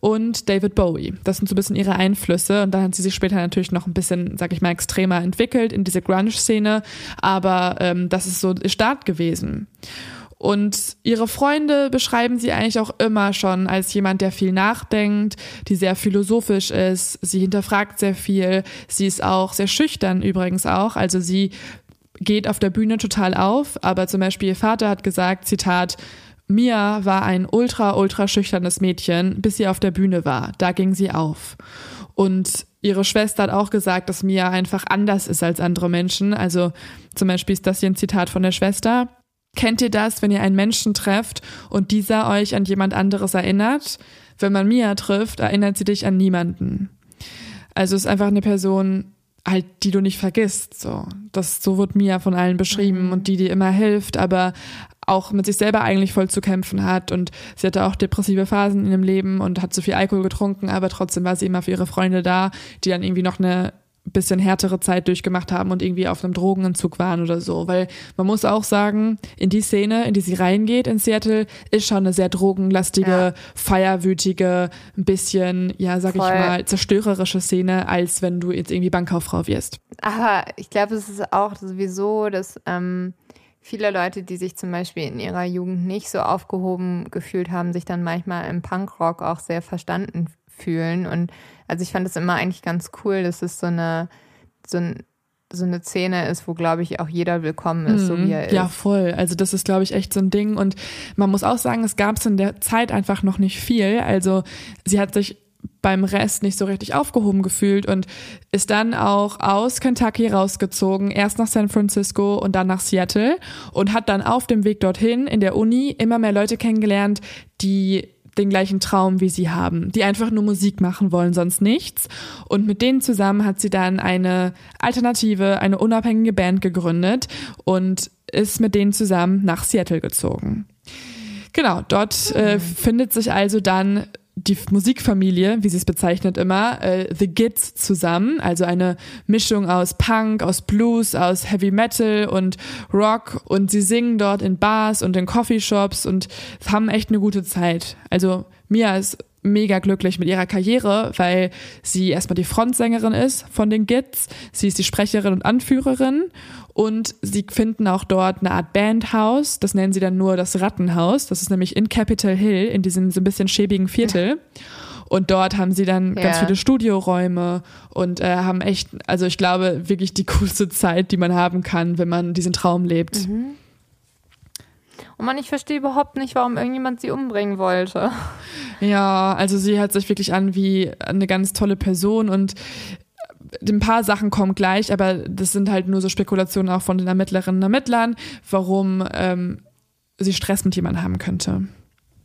und David Bowie. Das sind so ein bisschen ihre Einflüsse und dann hat sie sich später natürlich noch ein bisschen, sag ich mal, extremer entwickelt in diese Grunge-Szene, aber ähm, das ist so ihr Start gewesen. Und ihre Freunde beschreiben sie eigentlich auch immer schon als jemand, der viel nachdenkt, die sehr philosophisch ist. Sie hinterfragt sehr viel. Sie ist auch sehr schüchtern übrigens auch. Also sie geht auf der Bühne total auf. Aber zum Beispiel ihr Vater hat gesagt, Zitat, Mia war ein ultra, ultra schüchternes Mädchen, bis sie auf der Bühne war. Da ging sie auf. Und ihre Schwester hat auch gesagt, dass Mia einfach anders ist als andere Menschen. Also zum Beispiel ist das hier ein Zitat von der Schwester. Kennt ihr das, wenn ihr einen Menschen trefft und dieser euch an jemand anderes erinnert? Wenn man Mia trifft, erinnert sie dich an niemanden. Also ist einfach eine Person, halt, die du nicht vergisst. So, das so wird Mia von allen beschrieben mhm. und die dir immer hilft, aber auch mit sich selber eigentlich voll zu kämpfen hat und sie hatte auch depressive Phasen in ihrem Leben und hat zu viel Alkohol getrunken, aber trotzdem war sie immer für ihre Freunde da, die dann irgendwie noch eine bisschen härtere Zeit durchgemacht haben und irgendwie auf einem Drogenentzug waren oder so. Weil man muss auch sagen, in die Szene, in die sie reingeht in Seattle, ist schon eine sehr drogenlastige, ja. feierwütige, ein bisschen, ja, sag Voll. ich mal, zerstörerische Szene, als wenn du jetzt irgendwie Bankkauffrau wirst. Aber ich glaube, es ist auch sowieso, dass ähm, viele Leute, die sich zum Beispiel in ihrer Jugend nicht so aufgehoben gefühlt haben, sich dann manchmal im Punkrock auch sehr verstanden fühlen. Und also ich fand es immer eigentlich ganz cool, dass es so eine, so ein so eine Szene ist, wo, glaube ich, auch jeder willkommen ist, mhm. so wie er ist. Ja, voll. Also das ist, glaube ich, echt so ein Ding. Und man muss auch sagen, es gab es in der Zeit einfach noch nicht viel. Also sie hat sich beim Rest nicht so richtig aufgehoben gefühlt und ist dann auch aus Kentucky rausgezogen, erst nach San Francisco und dann nach Seattle und hat dann auf dem Weg dorthin in der Uni immer mehr Leute kennengelernt, die den gleichen Traum wie sie haben, die einfach nur Musik machen wollen, sonst nichts. Und mit denen zusammen hat sie dann eine alternative, eine unabhängige Band gegründet und ist mit denen zusammen nach Seattle gezogen. Genau, dort äh, findet sich also dann die Musikfamilie, wie sie es bezeichnet immer, äh, The Gits zusammen, also eine Mischung aus Punk, aus Blues, aus Heavy Metal und Rock und sie singen dort in Bars und in Coffeeshops und haben echt eine gute Zeit. Also Mia ist mega glücklich mit ihrer Karriere, weil sie erstmal die Frontsängerin ist von den Gits, sie ist die Sprecherin und Anführerin und sie finden auch dort eine Art Bandhaus, das nennen sie dann nur das Rattenhaus, das ist nämlich in Capitol Hill, in diesem so ein bisschen schäbigen Viertel. Und dort haben sie dann ja. ganz viele Studioräume und äh, haben echt, also ich glaube, wirklich die coolste Zeit, die man haben kann, wenn man diesen Traum lebt. Mhm. Und man, ich verstehe überhaupt nicht, warum irgendjemand sie umbringen wollte. Ja, also sie hört sich wirklich an wie eine ganz tolle Person und ein paar Sachen kommen gleich, aber das sind halt nur so Spekulationen auch von den Ermittlerinnen und Ermittlern, warum ähm, sie Stress mit jemandem haben könnte.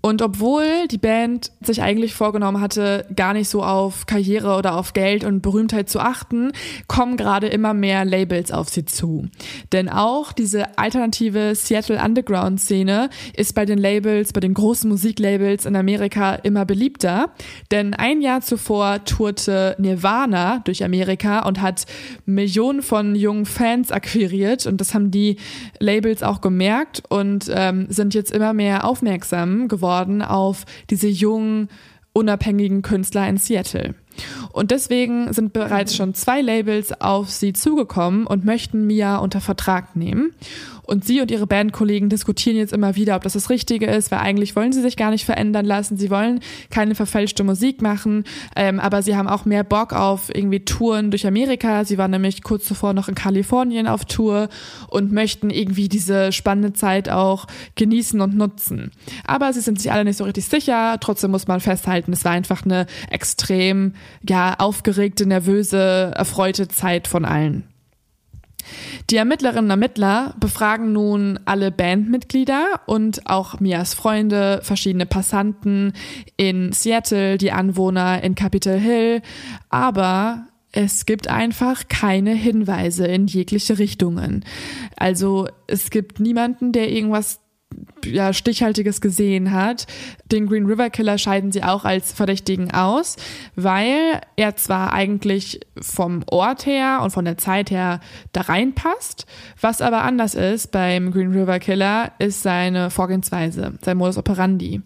Und obwohl die Band sich eigentlich vorgenommen hatte, gar nicht so auf Karriere oder auf Geld und Berühmtheit zu achten, kommen gerade immer mehr Labels auf sie zu. Denn auch diese alternative Seattle Underground Szene ist bei den Labels, bei den großen Musiklabels in Amerika immer beliebter. Denn ein Jahr zuvor tourte Nirvana durch Amerika und hat Millionen von jungen Fans akquiriert. Und das haben die Labels auch gemerkt und ähm, sind jetzt immer mehr aufmerksam geworden geworden auf diese jungen, unabhängigen Künstler in Seattle. Und deswegen sind bereits schon zwei Labels auf sie zugekommen und möchten Mia unter Vertrag nehmen. Und sie und ihre Bandkollegen diskutieren jetzt immer wieder, ob das das Richtige ist, weil eigentlich wollen sie sich gar nicht verändern lassen. Sie wollen keine verfälschte Musik machen, ähm, aber sie haben auch mehr Bock auf irgendwie Touren durch Amerika. Sie waren nämlich kurz zuvor noch in Kalifornien auf Tour und möchten irgendwie diese spannende Zeit auch genießen und nutzen. Aber sie sind sich alle nicht so richtig sicher. Trotzdem muss man festhalten, es war einfach eine extrem, ja, aufgeregte, nervöse, erfreute Zeit von allen. Die Ermittlerinnen und Ermittler befragen nun alle Bandmitglieder und auch Mias Freunde, verschiedene Passanten in Seattle, die Anwohner in Capitol Hill, aber es gibt einfach keine Hinweise in jegliche Richtungen. Also es gibt niemanden, der irgendwas ja, Stichhaltiges gesehen hat. Den Green River Killer scheiden sie auch als Verdächtigen aus, weil er zwar eigentlich vom Ort her und von der Zeit her da reinpasst, was aber anders ist beim Green River Killer, ist seine Vorgehensweise, sein Modus operandi.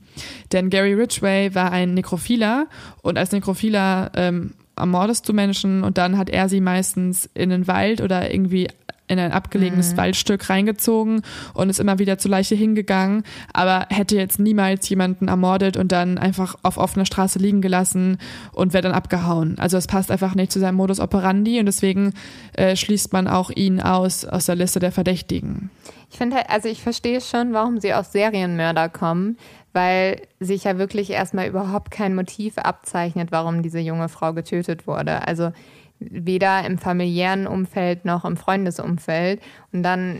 Denn Gary Ridgway war ein Nekrophiler und als Nekrophiler ähm, ermordest du Menschen und dann hat er sie meistens in den Wald oder irgendwie in ein abgelegenes mhm. Waldstück reingezogen und ist immer wieder zur Leiche hingegangen, aber hätte jetzt niemals jemanden ermordet und dann einfach auf offener Straße liegen gelassen und wäre dann abgehauen. Also es passt einfach nicht zu seinem Modus operandi und deswegen äh, schließt man auch ihn aus aus der Liste der Verdächtigen. Ich finde, halt, also ich verstehe schon, warum sie aus Serienmörder kommen, weil sich ja wirklich erstmal überhaupt kein Motiv abzeichnet, warum diese junge Frau getötet wurde. Also weder im familiären Umfeld noch im Freundesumfeld. Und dann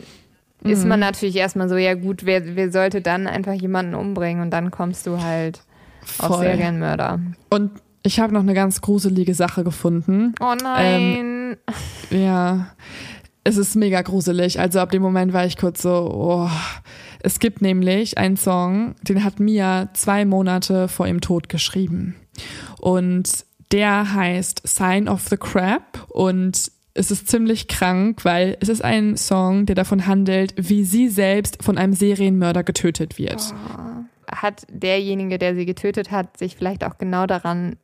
mhm. ist man natürlich erstmal so, ja gut, wer, wer sollte dann einfach jemanden umbringen? Und dann kommst du halt Voll. auf Serienmörder. Und ich habe noch eine ganz gruselige Sache gefunden. Oh nein. Ähm, ja, es ist mega gruselig. Also ab dem Moment war ich kurz so, oh. Es gibt nämlich einen Song, den hat Mia zwei Monate vor ihrem Tod geschrieben. Und der heißt Sign of the Crab und es ist ziemlich krank, weil es ist ein Song, der davon handelt, wie sie selbst von einem Serienmörder getötet wird. Oh. Hat derjenige, der sie getötet hat, sich vielleicht auch genau daran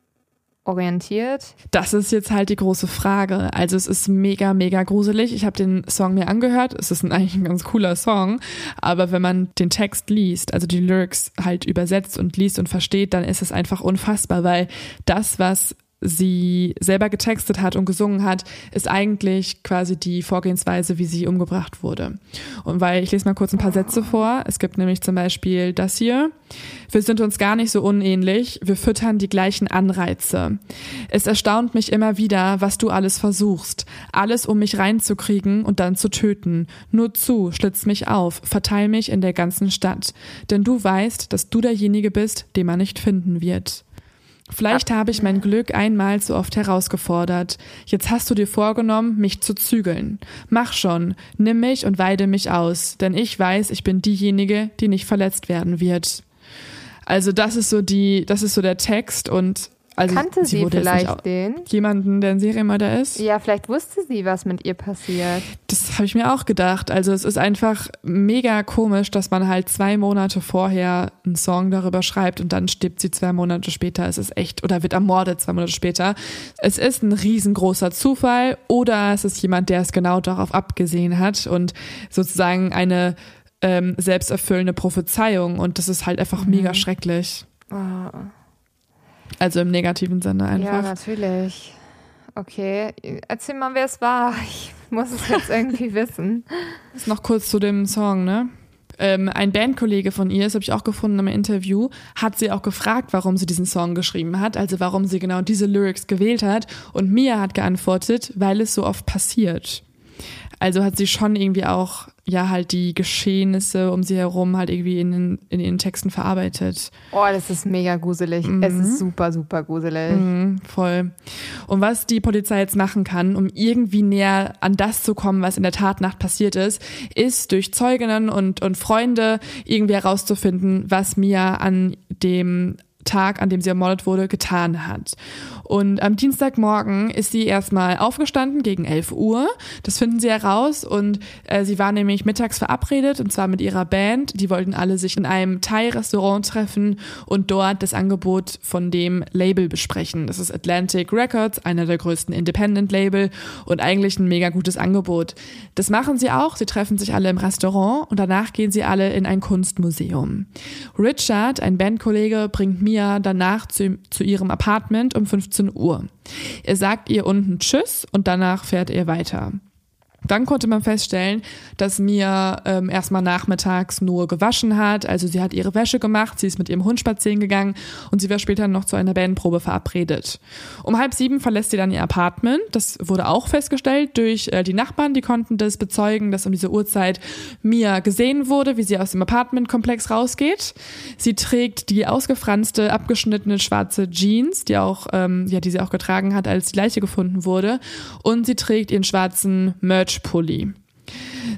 orientiert? Das ist jetzt halt die große Frage. Also es ist mega, mega gruselig. Ich habe den Song mir angehört. Es ist ein, eigentlich ein ganz cooler Song. Aber wenn man den Text liest, also die Lyrics halt übersetzt und liest und versteht, dann ist es einfach unfassbar, weil das, was sie selber getextet hat und gesungen hat, ist eigentlich quasi die Vorgehensweise, wie sie umgebracht wurde. Und weil ich lese mal kurz ein paar Sätze vor. Es gibt nämlich zum Beispiel das hier. Wir sind uns gar nicht so unähnlich. Wir füttern die gleichen Anreize. Es erstaunt mich immer wieder, was du alles versuchst. Alles, um mich reinzukriegen und dann zu töten. Nur zu, schlitz mich auf, verteil mich in der ganzen Stadt. Denn du weißt, dass du derjenige bist, den man nicht finden wird. Vielleicht habe ich mein Glück einmal zu oft herausgefordert. Jetzt hast du dir vorgenommen, mich zu zügeln. Mach schon, nimm mich und weide mich aus, denn ich weiß, ich bin diejenige, die nicht verletzt werden wird. Also das ist so die, das ist so der Text und also Kannte sie, jetzt vielleicht den? jemanden, der ein Serienmörder ist? Ja, vielleicht wusste sie, was mit ihr passiert. Das habe ich mir auch gedacht. Also es ist einfach mega komisch, dass man halt zwei Monate vorher einen Song darüber schreibt und dann stirbt sie zwei Monate später. Es ist echt, oder wird ermordet zwei Monate später. Es ist ein riesengroßer Zufall oder es ist jemand, der es genau darauf abgesehen hat und sozusagen eine ähm, selbsterfüllende Prophezeiung und das ist halt einfach mega schrecklich. Oh, Also im negativen Sinne ja, einfach. natürlich. Okay, erzähl mal, wer es war. [LAUGHS] Ich muss es jetzt irgendwie [LAUGHS] wissen. Jetzt noch kurz zu dem Song, ne? Ähm, ein Bandkollege von ihr, das habe ich auch gefunden im Interview, hat sie auch gefragt, warum sie diesen Song geschrieben hat, also warum sie genau diese Lyrics gewählt hat. Und Mia hat geantwortet, weil es so oft passiert. Also hat sie schon irgendwie auch, ja, halt die Geschehnisse um sie herum halt irgendwie in den, in ihren Texten verarbeitet. Oh, das ist mega gruselig. Es ist super, super gruselig. Mhm, voll. Und was die Polizei jetzt machen kann, um irgendwie näher an das zu kommen, was in der Tatnacht passiert ist, ist durch Zeuginnen und, und Freunde irgendwie herauszufinden, was Mia an dem Tag, an dem sie ermordet wurde, getan hat. Und am Dienstagmorgen ist sie erstmal aufgestanden gegen 11 Uhr. Das finden sie heraus und äh, sie war nämlich mittags verabredet und zwar mit ihrer Band. Die wollten alle sich in einem Thai-Restaurant treffen und dort das Angebot von dem Label besprechen. Das ist Atlantic Records, einer der größten Independent-Label und eigentlich ein mega gutes Angebot. Das machen sie auch. Sie treffen sich alle im Restaurant und danach gehen sie alle in ein Kunstmuseum. Richard, ein Bandkollege, bringt Mia danach zu, zu ihrem Apartment um 15 Uhr. Er sagt ihr unten Tschüss und danach fährt er weiter. Dann konnte man feststellen, dass Mia ähm, erstmal nachmittags nur gewaschen hat. Also sie hat ihre Wäsche gemacht, sie ist mit ihrem Hund spazieren gegangen und sie war später noch zu einer Bandprobe verabredet. Um halb sieben verlässt sie dann ihr Apartment. Das wurde auch festgestellt durch äh, die Nachbarn, die konnten das bezeugen, dass um diese Uhrzeit Mia gesehen wurde, wie sie aus dem Apartmentkomplex rausgeht. Sie trägt die ausgefranste, abgeschnittene schwarze Jeans, die auch, ähm, ja, die sie auch getragen hat, als die Leiche gefunden wurde. Und sie trägt ihren schwarzen Merch-Pulli.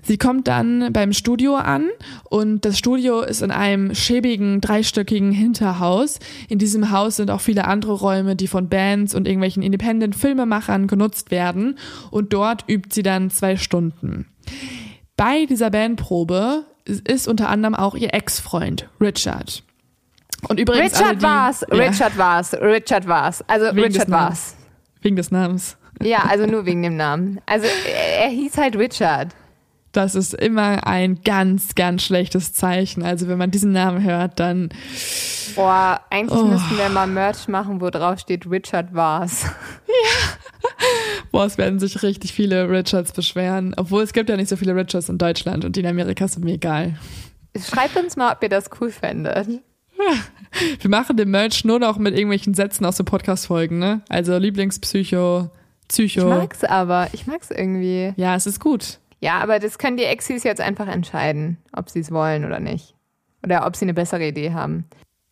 Sie kommt dann beim Studio an und das Studio ist in einem schäbigen, dreistöckigen Hinterhaus. In diesem Haus sind auch viele andere Räume, die von Bands und irgendwelchen Independent-Filmemachern genutzt werden und dort übt sie dann zwei Stunden. Bei dieser Bandprobe ist unter anderem auch ihr Ex-Freund Richard. Und übrigens Richard die, war's. Ja, Richard war's. Richard war's. Also Wegen Richard war's. wegen des Namens. Ja, also nur wegen dem Namen. Also er, hieß halt Richard. Das ist immer ein ganz, ganz schlechtes Zeichen. Also wenn man diesen Namen hört, dann Boah, eigentlich Oh. müssten wir mal Merch machen, wo drauf steht Richard war's. boah, es werden sich richtig viele Richards beschweren. Obwohl es gibt ja nicht so viele Richards in Deutschland und die in Amerika sind mir egal. Schreibt uns mal, ob ihr das cool fändet. Wir machen den Merch nur noch mit irgendwelchen Sätzen aus den Podcast-Folgen, ne? Also Lieblingspsycho, Ich Psycho. mag's aber. Ich mag's irgendwie. Ja, es ist gut. Ja, aber das können die Exis jetzt einfach entscheiden, ob sie es wollen oder nicht. Oder ob sie eine bessere Idee haben.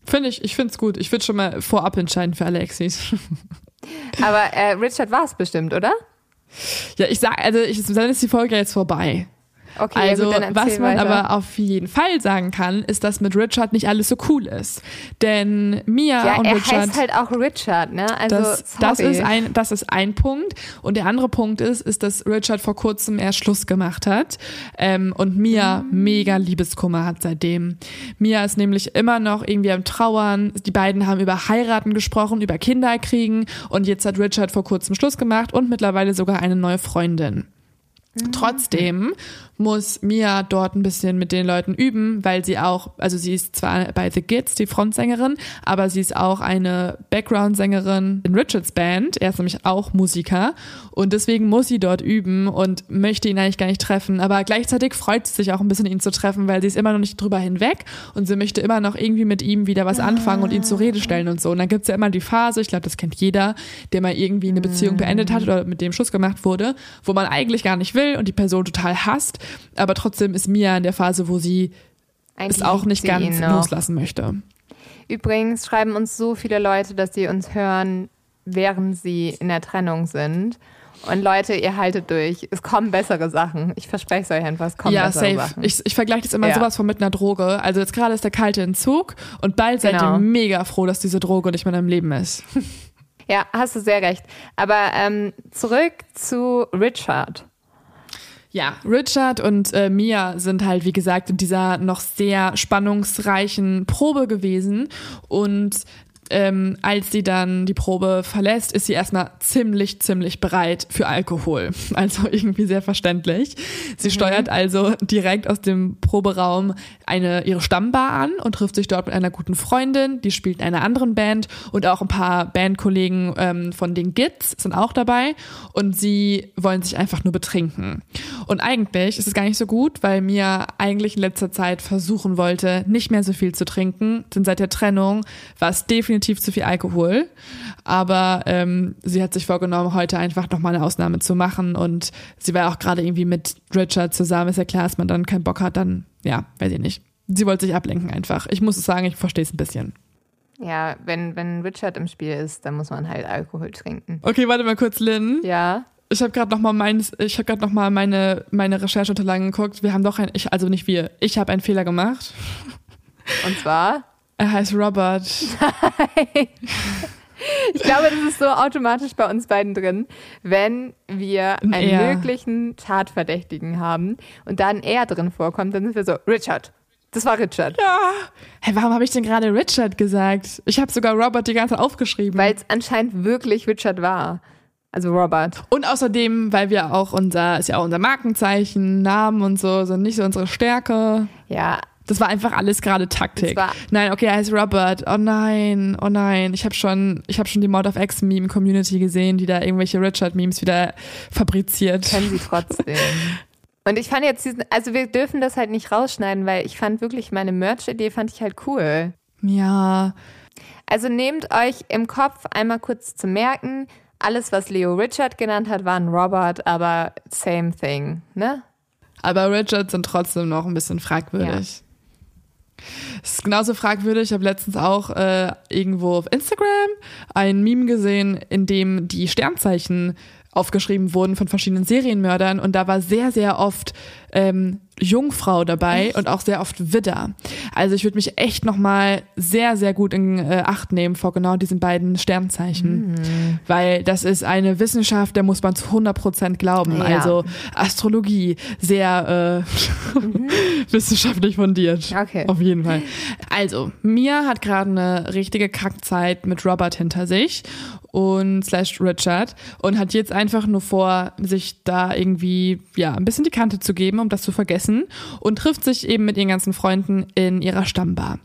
Finde ich, ich finde es gut. Ich würde schon mal vorab entscheiden für alle Exis. [LAUGHS] Aber äh, Richard war's bestimmt, oder? ja, ich sag, also ich, dann ist die Folge jetzt vorbei. Okay, ja also, gut, dann was man weiter. aber auf jeden Fall sagen kann, ist, dass mit Richard nicht alles so cool ist. Denn Mia Ja, und er Richard. heißt halt auch Richard, ne? Also, das, das, ist ein, das ist ein Punkt. Und der andere Punkt ist, ist, dass Richard vor kurzem erst Schluss gemacht hat ähm, und Mia Mhm. mega Liebeskummer hat seitdem. Mia ist nämlich immer noch irgendwie am Trauern. Die beiden haben über Heiraten gesprochen, über Kinder kriegen und jetzt hat Richard vor kurzem Schluss gemacht und mittlerweile sogar eine neue Freundin. Mhm. Trotzdem muss Mia dort ein bisschen mit den Leuten üben, weil sie auch, also sie ist zwar bei The Gits die Frontsängerin, aber sie ist auch eine Background-Sängerin in Richards Band. Er ist nämlich auch Musiker und deswegen muss sie dort üben und möchte ihn eigentlich gar nicht treffen. Aber gleichzeitig freut sie sich auch ein bisschen, ihn zu treffen, weil sie ist immer noch nicht drüber hinweg und sie möchte immer noch irgendwie mit ihm wieder was anfangen und ihn zur Rede stellen und so. Und dann gibt's ja immer die Phase, ich glaube, das kennt jeder, der mal irgendwie eine Beziehung beendet hat oder mit dem Schluss gemacht wurde, wo man eigentlich gar nicht will und die Person total hasst. Aber trotzdem ist Mia in der Phase, wo sie Eigentlich es auch nicht ganz loslassen möchte. Übrigens schreiben uns so viele Leute, dass sie uns hören, während sie in der Trennung sind. Und Leute, ihr haltet durch. Es kommen bessere Sachen. Ich verspreche es euch einfach, es kommen Ja, bessere safe. Sachen. Ich, ich vergleiche das immer Ja. sowas von mit einer Droge. Also jetzt gerade ist der kalte Entzug und bald seid Genau. ihr mega froh, dass diese Droge nicht mehr in deinem Leben ist. [LAUGHS] ja, hast du sehr recht. Aber ähm, zurück zu Richard. Ja, Richard und äh, Mia sind halt, wie gesagt, in dieser noch sehr spannungsreichen Probe gewesen. Und ähm, als sie dann die Probe verlässt, ist sie erstmal ziemlich, ziemlich bereit für Alkohol. [LAUGHS] Also irgendwie sehr verständlich. Sie steuert also direkt aus dem Proberaum eine, ihre Stammbar an und trifft sich dort mit einer guten Freundin, die spielt in einer anderen Band und auch ein paar Bandkollegen ähm, von den Gits sind auch dabei und sie wollen sich einfach nur betrinken. Und eigentlich ist es gar nicht so gut, weil Mia eigentlich in letzter Zeit versuchen wollte, nicht mehr so viel zu trinken, denn seit der Trennung war es definitiv zu viel Alkohol. Aber ähm, sie hat sich vorgenommen, heute einfach nochmal eine Ausnahme zu machen und sie war auch gerade irgendwie mit Richard zusammen. Ist ja klar, dass man dann keinen Bock hat, dann, ja, weiß ich nicht. Sie wollte sich ablenken einfach. Ich muss sagen, ich verstehe es ein bisschen. Ja, wenn, wenn Richard im Spiel ist, dann muss man halt Alkohol trinken. Okay, warte mal kurz, Lynn. Ja. Ich habe gerade noch mal meines, ich habe gerade noch mal meine meine Rechercheunterlagen geguckt. Wir haben doch ein, ich, also nicht wir. Ich habe einen Fehler gemacht. Und zwar, Er heißt Robert. ich glaube, das ist so automatisch bei uns beiden drin, wenn wir einen Er. möglichen Tatverdächtigen haben und da ein Er drin vorkommt, dann sind wir so, Richard. Das war Richard. Ja. Hey, warum habe ich denn gerade Richard gesagt? Ich habe sogar Robert die ganze Zeit aufgeschrieben. Weil es anscheinend wirklich Richard war. Also Robert. und außerdem, weil wir auch unser, ist ja auch unser Markenzeichen, Namen und so, sind nicht so unsere Stärke. Ja, Das war einfach alles gerade Taktik. Nein, okay, er heißt Robert. Oh nein, oh nein. Ich habe schon, ich habe schon die Mod of X Meme Community gesehen, die da irgendwelche Richard Memes wieder fabriziert. können sie trotzdem. [LAUGHS] Und ich fand jetzt diesen, also wir dürfen das halt nicht rausschneiden, weil ich fand wirklich meine Merch-Idee fand ich halt cool. Ja, Also nehmt euch im Kopf einmal kurz zu merken, alles, was Leo Richard genannt hat, war ein Robert, aber same thing, ne? aber Richards sind trotzdem noch ein bisschen fragwürdig. Es ist genauso fragwürdig. Ich habe letztens auch äh, irgendwo auf Instagram ein Meme gesehen, in dem die Sternzeichen aufgeschrieben wurden von verschiedenen Serienmördern und da war sehr, sehr oft ähm, Jungfrau dabei und auch sehr oft Widder. Also ich würde mich echt nochmal sehr, sehr gut in äh, Acht nehmen vor genau diesen beiden Sternzeichen, weil das ist eine Wissenschaft, der muss man zu 100 Prozent glauben. Ja. Also Astrologie, sehr äh, [LAUGHS] wissenschaftlich fundiert. Okay. Auf jeden Fall. Also, Mia hat gerade eine richtige Kackzeit mit Robert hinter sich und slash Richard und hat jetzt einfach nur vor, sich da irgendwie, ja, ein bisschen die Kante zu geben, um das zu vergessen und trifft sich eben mit ihren ganzen Freunden in ihrer Stammbar.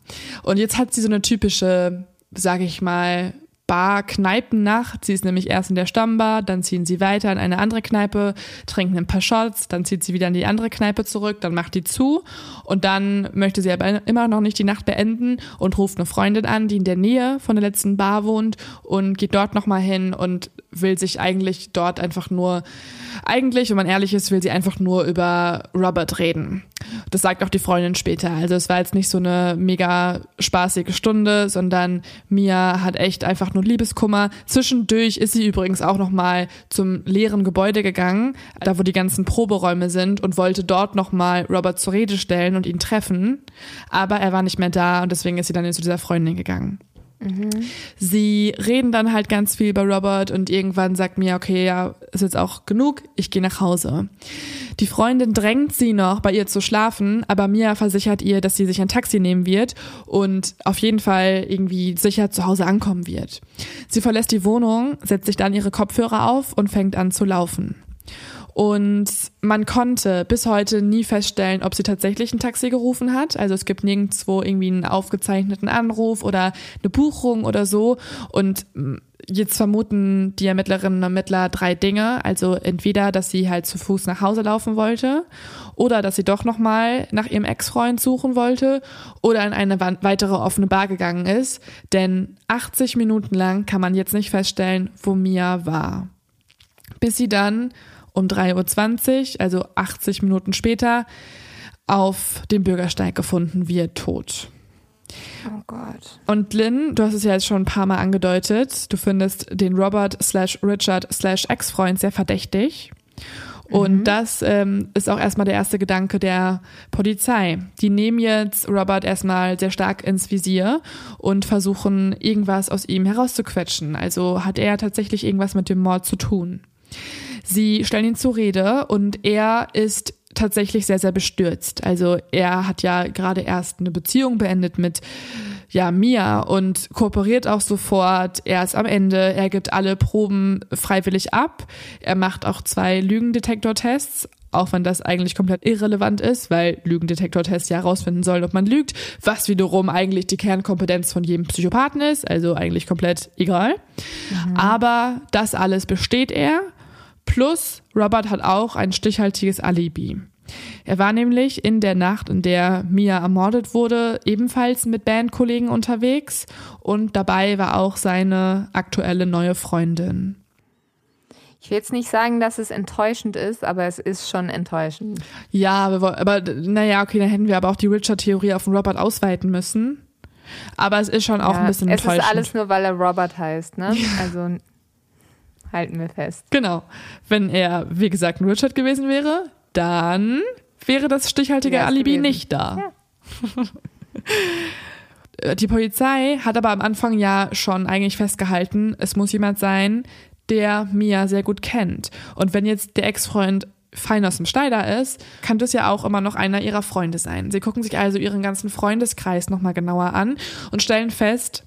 Und jetzt hat sie so eine typische, sage ich mal, Bar-Kneipennacht. Sie ist nämlich erst in der Stammbar, dann ziehen sie weiter in eine andere Kneipe, trinken ein paar Shots, dann zieht sie wieder in die andere Kneipe zurück, dann macht die zu und dann möchte sie aber immer noch nicht die Nacht beenden und ruft eine Freundin an, die in der Nähe von der letzten Bar wohnt und geht dort nochmal hin und will sich eigentlich dort einfach nur, eigentlich, wenn man ehrlich ist, will sie einfach nur über Robert reden. Das sagt auch die Freundin später. Also es war jetzt nicht so eine mega spaßige Stunde, sondern Mia hat echt einfach nur Liebeskummer. Zwischendurch ist sie übrigens auch nochmal zum leeren Gebäude gegangen, da wo die ganzen Proberäume sind und wollte dort nochmal Robert zur Rede stellen und ihn treffen. Aber er war nicht mehr da und deswegen ist sie dann zu dieser Freundin gegangen. Sie reden dann halt ganz viel über Robert und irgendwann sagt Mia, okay, ja, ist jetzt auch genug, ich gehe nach Hause. Die Freundin drängt sie noch, bei ihr zu schlafen, aber Mia versichert ihr, dass sie sich ein Taxi nehmen wird und auf jeden Fall irgendwie sicher zu Hause ankommen wird. Sie verlässt die Wohnung, setzt sich dann ihre Kopfhörer auf und fängt an zu laufen. Und man konnte bis heute nie feststellen, ob sie tatsächlich ein Taxi gerufen hat. Also es gibt nirgendwo irgendwie einen aufgezeichneten Anruf oder eine Buchung oder so. Und mm, jetzt vermuten die Ermittlerinnen und Ermittler drei Dinge. Also entweder, dass sie halt zu Fuß nach Hause laufen wollte oder dass sie doch nochmal nach ihrem Ex-Freund suchen wollte oder in eine weitere offene Bar gegangen ist. Denn 80 Minuten lang kann man jetzt nicht feststellen, wo Mia war. Bis sie dann um 3.20 Uhr, also 80 Minuten später, auf dem Bürgersteig gefunden wird, tot. Oh Gott. Und Lynn, du hast es ja jetzt schon ein paar Mal angedeutet, du findest den Robert slash Richard slash Ex-Freund sehr verdächtig. Und mhm. das ähm, ist auch erstmal der erste Gedanke der Polizei. Die nehmen jetzt Robert erstmal sehr stark ins Visier und versuchen irgendwas aus ihm herauszuquetschen. Also hat er tatsächlich irgendwas mit dem Mord zu tun. Sie stellen ihn zur Rede und er ist tatsächlich sehr, sehr bestürzt. Also er hat ja gerade erst eine Beziehung beendet mit ja, Mia und kooperiert auch sofort. Er ist am Ende, er gibt alle Proben freiwillig ab. Er macht auch zwei Lügendetektortests, auch wenn das eigentlich komplett irrelevant ist, weil Lügendetektortests ja herausfinden sollen, ob man lügt, was wiederum eigentlich die Kernkompetenz von jedem Psychopathen ist, also eigentlich komplett egal. Mhm. Aber das alles besteht er Plus, Robert hat auch ein stichhaltiges Alibi. Er war nämlich in der Nacht, in der Mia ermordet wurde, ebenfalls mit Bandkollegen unterwegs und dabei war auch seine aktuelle neue Freundin. Ich will jetzt nicht sagen, dass es enttäuschend ist, aber es ist schon enttäuschend. Ja, aber, aber naja, okay, dann hätten wir aber auch die Richard-Theorie auf den Robert ausweiten müssen. Aber es ist schon auch ja, ein bisschen enttäuschend. Es ist alles nur, weil er Robert heißt, ne? Ja. Also halten wir fest. Genau. Wenn er, wie gesagt, ein Richard gewesen wäre, dann wäre das stichhaltige Alibi gewesen. nicht da. Ja. [LAUGHS] Die Polizei hat aber am Anfang ja schon eigentlich festgehalten, es muss jemand sein, der Mia sehr gut kennt. Und wenn jetzt der Ex-Freund fein aus dem Schneider ist, kann das ja auch immer noch einer ihrer Freunde sein. Sie gucken sich also ihren ganzen Freundeskreis nochmal genauer an und stellen fest,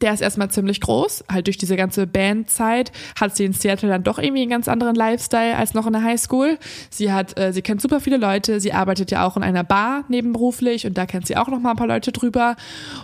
der ist erstmal ziemlich groß. Halt durch diese ganze Bandzeit hat sie in Seattle dann doch irgendwie einen ganz anderen Lifestyle als noch in der Highschool. Sie hat, äh, sie kennt super viele Leute. Sie arbeitet ja auch in einer Bar nebenberuflich und da kennt sie auch noch mal ein paar Leute drüber.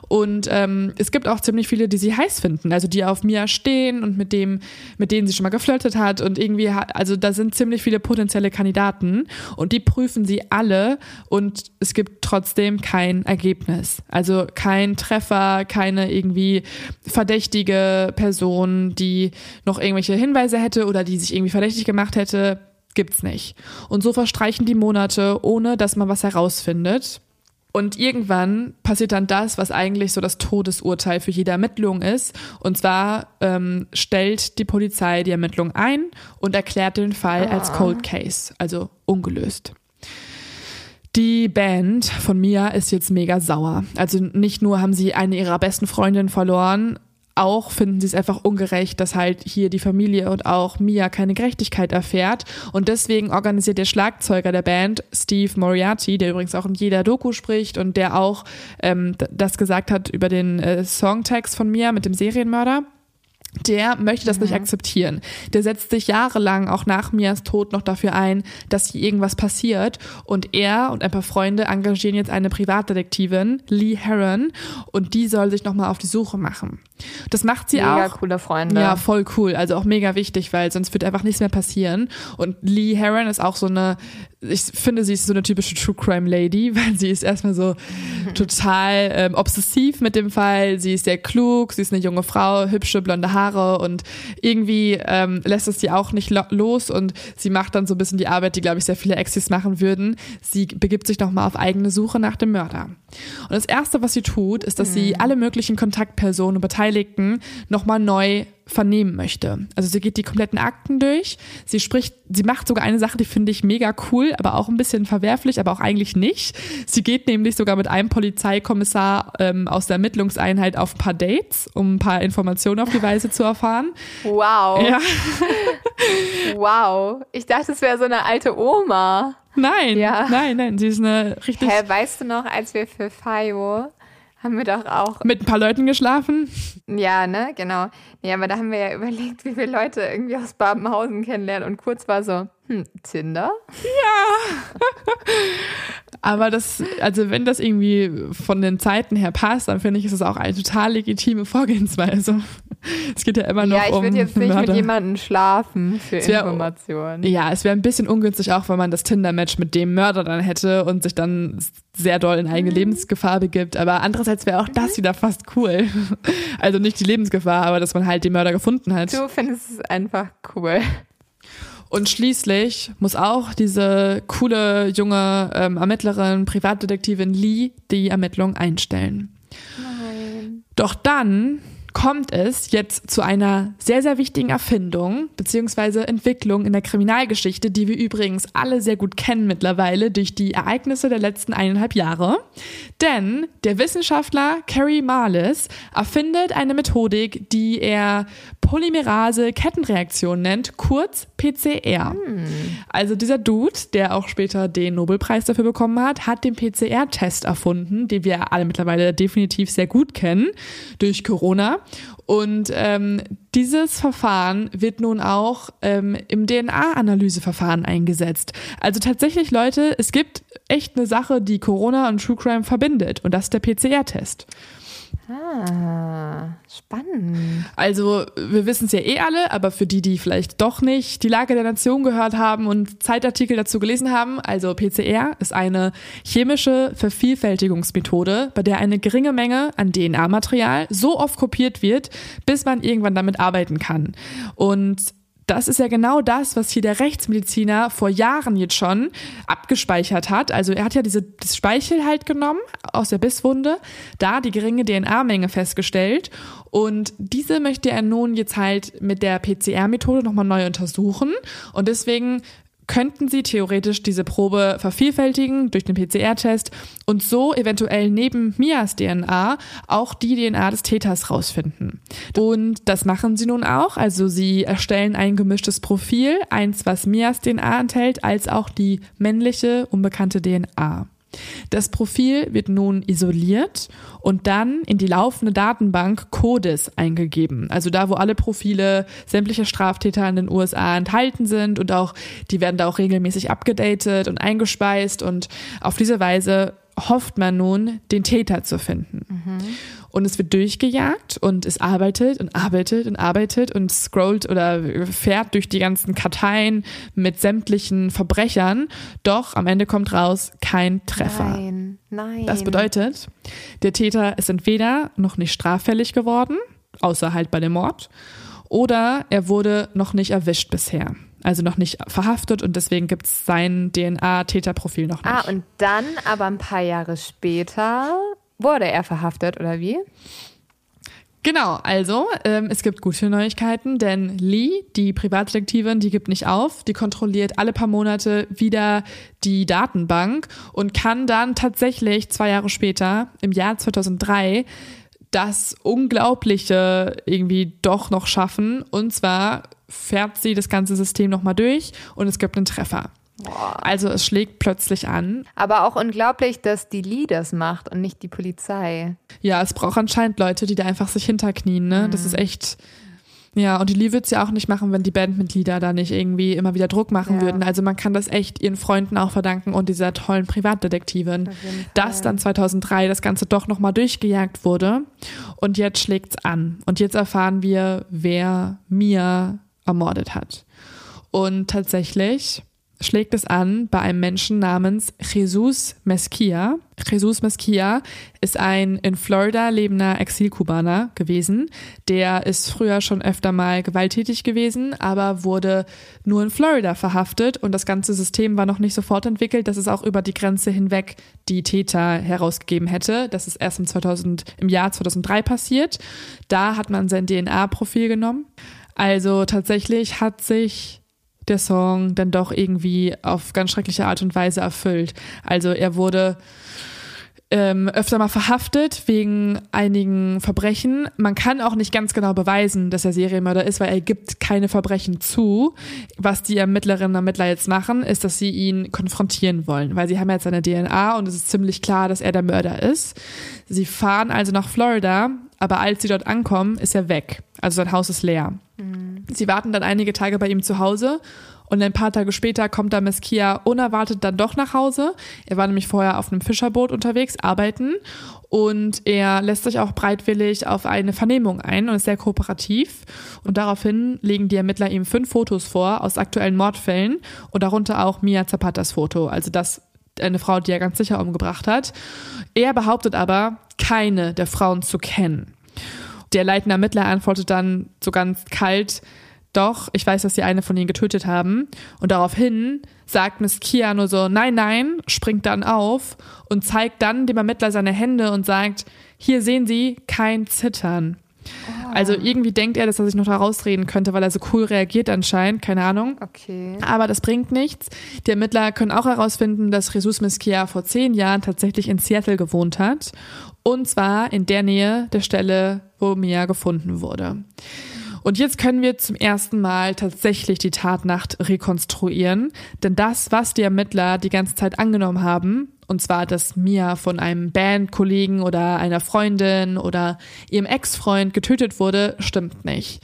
Und ähm, es gibt auch ziemlich viele, die sie heiß finden, also die auf Mia stehen und mit dem, mit denen sie schon mal geflirtet hat und irgendwie, hat, also da sind ziemlich viele potenzielle Kandidaten und die prüfen sie alle und es gibt trotzdem kein Ergebnis. Also kein Treffer, keine irgendwie verdächtige Person, die noch irgendwelche Hinweise hätte oder die sich irgendwie verdächtig gemacht hätte, gibt's nicht. Und so verstreichen die Monate, ohne dass man was herausfindet. Und irgendwann passiert dann das, was eigentlich so das Todesurteil für jede Ermittlung ist. Und zwar ähm, stellt die Polizei die Ermittlung ein und erklärt den Fall als ah. Cold Case, also ungelöst. Die Band von Mia ist jetzt mega sauer. Also nicht nur haben sie eine ihrer besten Freundinnen verloren, auch finden sie es einfach ungerecht, dass halt hier die Familie und auch Mia keine Gerechtigkeit erfährt. Und deswegen organisiert der Schlagzeuger der Band, Steve Moriarty, der übrigens auch in jeder Doku spricht und der auch ähm, das gesagt hat über den äh, Songtext von Mia mit dem Serienmörder, der möchte das mhm. nicht akzeptieren. Der setzt sich jahrelang auch nach Mias Tod noch dafür ein, dass hier irgendwas passiert. Und er und ein paar Freunde engagieren jetzt eine Privatdetektivin, Lee Heron, und die soll sich nochmal auf die Suche machen. Das macht sie mega auch. Mega coole Freunde. Ja, voll cool. Also auch mega wichtig, weil sonst wird einfach nichts mehr passieren. Und Lee Heron ist auch so eine, ich finde, sie ist so eine typische True Crime Lady, [LAUGHS] weil sie ist erstmal so [LAUGHS] total ähm, obsessiv mit dem Fall. Sie ist sehr klug, sie ist eine junge Frau, hübsche blonde Haare Jahre und irgendwie ähm, lässt es sie auch nicht los und sie macht dann so ein bisschen die Arbeit, die, glaube ich, sehr viele Exis machen würden. Sie begibt sich nochmal auf eigene Suche nach dem Mörder. Und das Erste, was sie tut, ist, dass mhm. sie alle möglichen Kontaktpersonen und Beteiligten nochmal neu vernehmen möchte. Also sie geht die kompletten Akten durch. Sie spricht, sie macht sogar eine Sache, die finde ich mega cool, aber auch ein bisschen verwerflich, aber auch eigentlich nicht. Sie geht nämlich sogar mit einem Polizeikommissar ähm, aus der Ermittlungseinheit auf ein paar Dates, um ein paar Informationen auf die Weise zu erfahren. Wow. Ja. [LAUGHS] wow. Ich dachte, es wäre so eine alte Oma. Nein, ja. nein, nein, sie ist eine richtig. Hä, weißt du noch, als wir für Fayo haben wir doch auch. Mit ein paar Leuten geschlafen? Ja, ne, genau. Ja, aber da haben wir ja [LAUGHS] überlegt, wie viele Leute irgendwie aus Babenhausen kennenlernen und kurz war so, hm, Tinder? Ja. aber das, also wenn das irgendwie von den Zeiten her passt, dann finde ich, ist es auch eine total legitime Vorgehensweise. Es geht ja immer noch um. Ja, ich würde jetzt nicht Mörder. mit jemandem schlafen für wär, Informationen. Ja, es wäre ein bisschen ungünstig auch, wenn man das Tinder-Match mit dem Mörder dann hätte und sich dann sehr doll in eigene mhm. Lebensgefahr begibt. Aber andererseits wäre auch das mhm. wieder fast cool. Also nicht die Lebensgefahr, aber dass man halt den Mörder gefunden hat. Du findest es einfach cool. Und schließlich muss auch diese coole junge ähm, Ermittlerin, Privatdetektivin Lee die Ermittlung einstellen. Nein. Doch dann kommt es jetzt zu einer sehr, sehr wichtigen Erfindung beziehungsweise Entwicklung in der Kriminalgeschichte, die wir übrigens alle sehr gut kennen mittlerweile durch die Ereignisse der letzten eineinhalb Jahre. Denn der Wissenschaftler Kerry Marlis erfindet eine Methodik, die er Polymerase-Kettenreaktion nennt, kurz PCR. Hm. Also dieser Dude, der auch später den Nobelpreis dafür bekommen hat, hat den PCR-Test erfunden, den wir alle mittlerweile definitiv sehr gut kennen durch Corona. Und ähm, dieses Verfahren wird nun auch ähm, im DNA-Analyseverfahren eingesetzt. Also tatsächlich, Leute, es gibt echt eine Sache, die Corona und True Crime verbindet. Und das ist der PCR-Test. Ah, spannend. Also, wir wissen es ja eh alle, aber für die, die vielleicht doch nicht die Lage der Nation gehört haben und Zeitartikel dazu gelesen haben, also PCR ist eine chemische Vervielfältigungsmethode, bei der eine geringe Menge an DNA-Material so oft kopiert wird, bis man irgendwann damit arbeiten kann. Und das ist ja genau das, was hier der Rechtsmediziner vor Jahren jetzt schon abgespeichert hat. Also er hat ja diese das Speichel halt genommen aus der Bisswunde, da die geringe DNA-Menge festgestellt und diese möchte er nun jetzt halt mit der PCR-Methode nochmal neu untersuchen und deswegen könnten sie theoretisch diese Probe vervielfältigen durch den PCR-Test und so eventuell neben Mias DNA auch die DNA des Täters rausfinden. Und das machen sie nun auch. Also sie erstellen ein gemischtes Profil, eins, was Mias DNA enthält, als auch die männliche unbekannte DNA. Das Profil wird nun isoliert und dann in die laufende Datenbank CODIS eingegeben. Also da, wo alle Profile sämtlicher Straftäter in den USA enthalten sind und auch, die werden da auch regelmäßig abgedatet und eingespeist und auf diese Weise hofft man nun, den Täter zu finden. Mhm. Und es wird durchgejagt und es arbeitet und arbeitet und arbeitet und scrollt oder fährt durch die ganzen Karteien mit sämtlichen Verbrechern. Doch am Ende kommt raus kein Treffer. Nein, nein. Das bedeutet, der Täter ist entweder noch nicht straffällig geworden, außer halt bei dem Mord, oder er wurde noch nicht erwischt bisher also noch nicht verhaftet und deswegen gibt es sein DNA-Täterprofil noch nicht. Ah, und dann aber ein paar Jahre später wurde er verhaftet, oder wie? Genau, also ähm, es gibt gute Neuigkeiten, denn Lee, die Privatdetektivin, die gibt nicht auf, die kontrolliert alle paar Monate wieder die Datenbank und kann dann tatsächlich zwei Jahre später, im Jahr 2003, das Unglaubliche irgendwie doch noch schaffen. Und zwar fährt sie das ganze System nochmal durch und es gibt einen Treffer. Boah. Also es schlägt plötzlich an. Aber auch unglaublich, dass die Lee das macht und nicht die Polizei. Ja, es braucht anscheinend Leute, die da einfach sich hinterknien. Ne? Mhm. Das ist echt. Ja, und die Lee würde es ja auch nicht machen, wenn die Bandmitglieder da nicht irgendwie immer wieder Druck machen ja. würden. Also man kann das echt ihren Freunden auch verdanken und dieser tollen Privatdetektivin, dass dann 2003 das Ganze doch nochmal durchgejagt wurde. Und jetzt schlägt's an. Und jetzt erfahren wir, wer Mia ermordet hat. Und tatsächlich schlägt es an bei einem Menschen namens Jesus Mesquia. Jesus Mesquia ist ein in Florida lebender Exilkubaner gewesen. Der ist früher schon öfter mal gewalttätig gewesen, aber wurde nur in Florida verhaftet und das ganze System war noch nicht sofort entwickelt, dass es auch über die Grenze hinweg die Täter herausgegeben hätte. Das ist erst im, 2000, im Jahr 2003 passiert. Da hat man sein DNA-Profil genommen. Also tatsächlich hat sich der Song dann doch irgendwie auf ganz schreckliche Art und Weise erfüllt. Also er wurde ähm, öfter mal verhaftet wegen einigen Verbrechen. Man kann auch nicht ganz genau beweisen, dass er Serienmörder ist, weil er gibt keine Verbrechen zu. Was die Ermittlerinnen und Ermittler jetzt machen, ist, dass sie ihn konfrontieren wollen, weil sie haben jetzt seine DNA und es ist ziemlich klar, dass er der Mörder ist. Sie fahren also nach Florida, aber als sie dort ankommen, ist er weg. Also sein Haus ist leer. Mhm. Sie warten dann einige Tage bei ihm zu Hause und ein paar Tage später kommt da Meskia unerwartet dann doch nach Hause. Er war nämlich vorher auf einem Fischerboot unterwegs, arbeiten. Und er lässt sich auch breitwillig auf eine Vernehmung ein und ist sehr kooperativ. Und daraufhin legen die Ermittler ihm fünf Fotos vor aus aktuellen Mordfällen und darunter auch Mia Zapatas Foto. Also das eine Frau, die er ganz sicher umgebracht hat. Er behauptet aber, keine der Frauen zu kennen. Der leitende Ermittler antwortet dann so ganz kalt, doch, ich weiß, dass sie eine von ihnen getötet haben. Und daraufhin sagt Miss Kia nur so, nein, nein, springt dann auf und zeigt dann dem Ermittler seine Hände und sagt, hier sehen Sie kein Zittern. Oh. Also irgendwie denkt er, dass er sich noch da rausreden könnte, weil er so cool reagiert anscheinend, keine Ahnung. Okay. Aber das bringt nichts. Die Ermittler können auch herausfinden, dass Jesus Mesquia vor zehn Jahren tatsächlich in Seattle gewohnt hat. Und zwar in der Nähe der Stelle, wo Mia gefunden wurde. Und jetzt können wir zum ersten Mal tatsächlich die Tatnacht rekonstruieren. Denn das, was die Ermittler die ganze Zeit angenommen haben, und zwar, dass Mia von einem Bandkollegen oder einer Freundin oder ihrem Ex-Freund getötet wurde, stimmt nicht.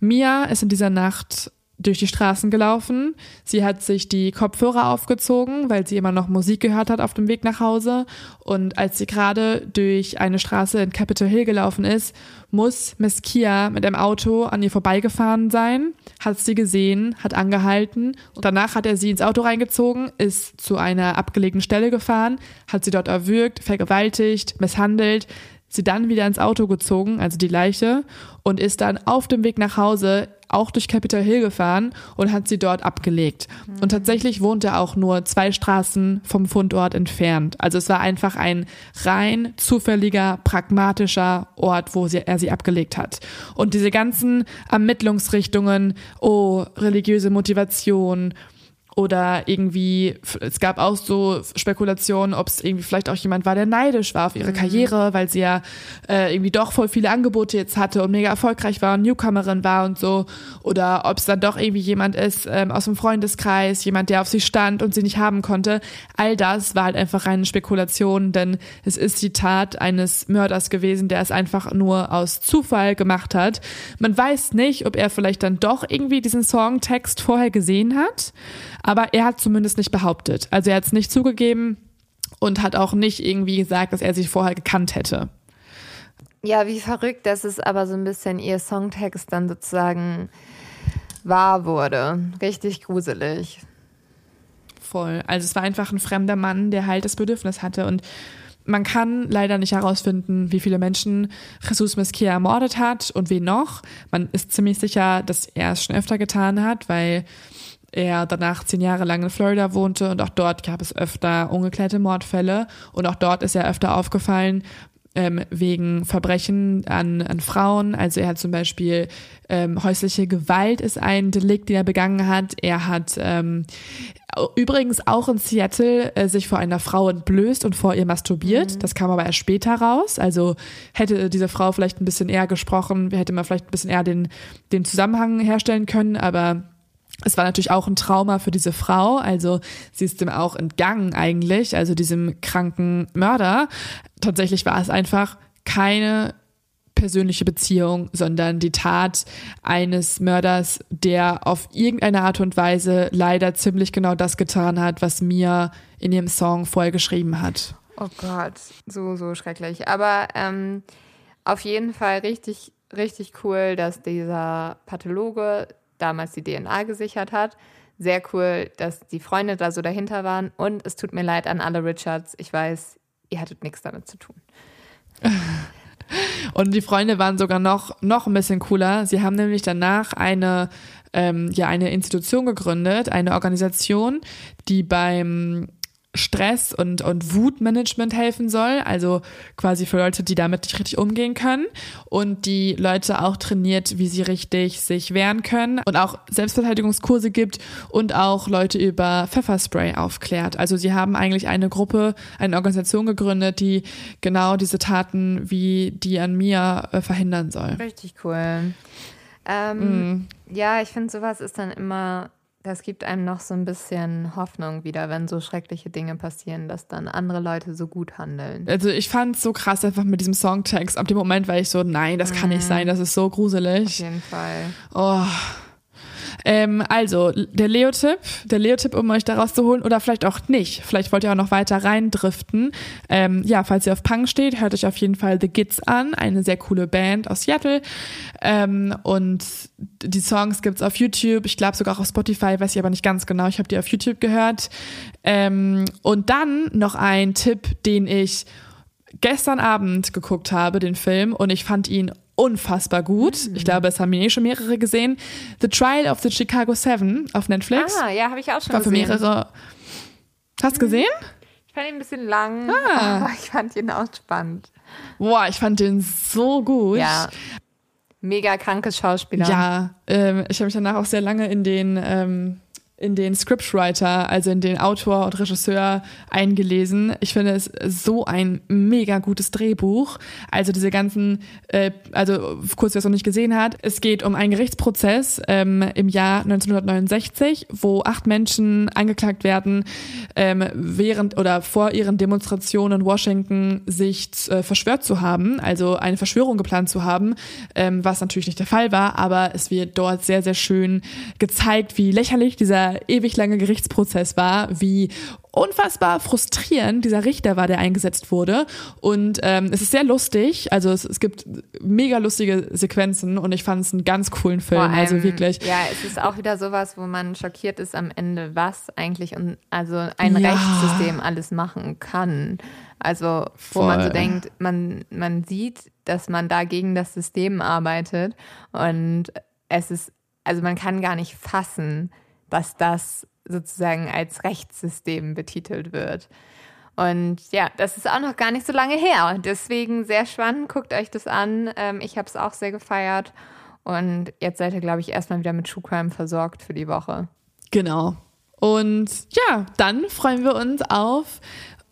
Mia ist in dieser Nacht durch die Straßen gelaufen. Sie hat sich die Kopfhörer aufgezogen, weil sie immer noch Musik gehört hat auf dem Weg nach Hause. Und als sie gerade durch eine Straße in Capitol Hill gelaufen ist, muss Miss Kia mit einem Auto an ihr vorbeigefahren sein, hat sie gesehen, hat angehalten und danach hat er sie ins Auto reingezogen, ist zu einer abgelegenen Stelle gefahren, hat sie dort erwürgt, vergewaltigt, misshandelt, sie dann wieder ins Auto gezogen, also die Leiche, und ist dann auf dem Weg nach Hause auch durch Capitol Hill gefahren und hat sie dort abgelegt. Mhm. Und tatsächlich wohnt er auch nur zwei Straßen vom Fundort entfernt. Also es war einfach ein rein zufälliger, pragmatischer Ort, wo sie, er sie abgelegt hat. Und diese ganzen Ermittlungsrichtungen, oh, religiöse Motivation, oder irgendwie, es gab auch so Spekulationen, ob es irgendwie vielleicht auch jemand war, der neidisch war auf ihre mhm. Karriere, weil sie ja äh, irgendwie doch voll viele Angebote jetzt hatte und mega erfolgreich war und Newcomerin war und so. Oder ob es dann doch irgendwie jemand ist ähm, aus dem Freundeskreis, jemand, der auf sie stand und sie nicht haben konnte. All das war halt einfach reine Spekulation, denn es ist die Tat eines Mörders gewesen, der es einfach nur aus Zufall gemacht hat. Man weiß nicht, ob er vielleicht dann doch irgendwie diesen Songtext vorher gesehen hat. Aber er hat zumindest nicht behauptet. Also er hat es nicht zugegeben und hat auch nicht irgendwie gesagt, dass er sich vorher gekannt hätte. Ja, wie verrückt, dass es aber so ein bisschen ihr Songtext dann sozusagen wahr wurde. Richtig gruselig. Voll. Also es war einfach ein fremder Mann, der halt das Bedürfnis hatte und man kann leider nicht herausfinden, wie viele Menschen Jesus Mesquia ermordet hat und wen noch. Man ist ziemlich sicher, dass er es schon öfter getan hat, weil er danach zehn Jahre lang in Florida wohnte und auch dort gab es öfter ungeklärte Mordfälle und auch dort ist er öfter aufgefallen ähm, wegen Verbrechen an, an Frauen. Also er hat zum Beispiel ähm, häusliche Gewalt ist ein Delikt, den er begangen hat. Er hat ähm, übrigens auch in Seattle äh, sich vor einer Frau entblößt und vor ihr masturbiert. Mhm. Das kam aber erst später raus. Also hätte diese Frau vielleicht ein bisschen eher gesprochen, hätte man vielleicht ein bisschen eher den, den Zusammenhang herstellen können, aber es war natürlich auch ein Trauma für diese Frau, also sie ist dem auch entgangen eigentlich, also diesem kranken Mörder. Tatsächlich war es einfach keine persönliche Beziehung, sondern die Tat eines Mörders, der auf irgendeine Art und Weise leider ziemlich genau das getan hat, was Mia in ihrem Song vorher geschrieben hat. Oh Gott, so, so schrecklich. Aber ähm, auf jeden Fall richtig, richtig cool, dass dieser Pathologe damals die DNA gesichert hat. sehr cool, dass die Freunde da so dahinter waren. Und es tut mir leid an alle Richards. Ich weiß, ihr hattet nichts damit zu tun. [LAUGHS] Und die Freunde waren sogar noch, noch ein bisschen cooler. Sie haben nämlich danach eine, ähm, ja, eine Institution gegründet, eine Organisation, die beim Stress und, und Wutmanagement helfen soll, also quasi für Leute, die damit nicht richtig umgehen können und die Leute auch trainiert, wie sie richtig sich wehren können und auch Selbstverteidigungskurse gibt und auch Leute über Pfefferspray aufklärt. Also sie haben eigentlich eine Gruppe, eine Organisation gegründet, die genau diese Taten wie die an mir äh, verhindern soll. Richtig cool. Ähm, mm. Ja, ich finde, sowas ist dann immer das gibt einem noch so ein bisschen Hoffnung wieder, wenn so schreckliche Dinge passieren, dass dann andere Leute so gut handeln. Also ich fand es so krass einfach mit diesem Songtext. Ab dem Moment war ich so, nein, das kann nicht mhm. sein, das ist so gruselig. Auf jeden Fall. Oh. Ähm, also, der Leo-Tipp, der Leo-Tipp, um euch da rauszuholen, oder vielleicht auch nicht. Vielleicht wollt ihr auch noch weiter reindriften. Ähm, ja, falls ihr auf Punk steht, hört euch auf jeden Fall The Gits an, eine sehr coole Band aus Seattle. Ähm, und die Songs gibt's auf YouTube, ich glaube sogar auch auf Spotify, weiß ich aber nicht ganz genau. Ich habe die auf YouTube gehört. Ähm, und dann noch ein Tipp, den ich gestern Abend geguckt habe, den Film, und ich fand ihn unfassbar gut. Mhm. Ich glaube, es haben eh schon mehrere gesehen. The Trial of the Chicago Seven auf Netflix. Ah, ja, habe ich auch schon War für gesehen. mehrere. Hast du mhm. gesehen? Ich fand ihn ein bisschen lang, ah. aber [LAUGHS] ich fand ihn auch spannend. Boah, ich fand den so gut. Ja. Mega krankes Schauspieler. Ja, ähm, ich habe mich danach auch sehr lange in den ähm, in den Scriptwriter, also in den Autor und Regisseur eingelesen. Ich finde es so ein mega gutes Drehbuch. Also diese ganzen, äh, also kurz wer es noch nicht gesehen hat, es geht um einen Gerichtsprozess ähm, im Jahr 1969, wo acht Menschen angeklagt werden, ähm, während oder vor ihren Demonstrationen in Washington sich äh, verschwört zu haben, also eine Verschwörung geplant zu haben, ähm, was natürlich nicht der Fall war, aber es wird dort sehr, sehr schön gezeigt, wie lächerlich dieser ewig lange Gerichtsprozess war, wie unfassbar frustrierend dieser Richter war, der eingesetzt wurde. Und ähm, es ist sehr lustig. Also es, es gibt mega lustige Sequenzen und ich fand es einen ganz coolen Film. Allem, also wirklich. Ja, es ist auch wieder sowas, wo man schockiert ist am Ende, was eigentlich und also ein ja. Rechtssystem alles machen kann. Also wo Voll. man so denkt, man, man sieht, dass man da gegen das System arbeitet und es ist, also man kann gar nicht fassen, dass das sozusagen als Rechtssystem betitelt wird. Und ja, das ist auch noch gar nicht so lange her. Deswegen sehr spannend, guckt euch das an. Ähm, ich habe es auch sehr gefeiert. Und jetzt seid ihr, glaube ich, erstmal wieder mit True Crime versorgt für die Woche. Genau. Und ja, dann freuen wir uns auf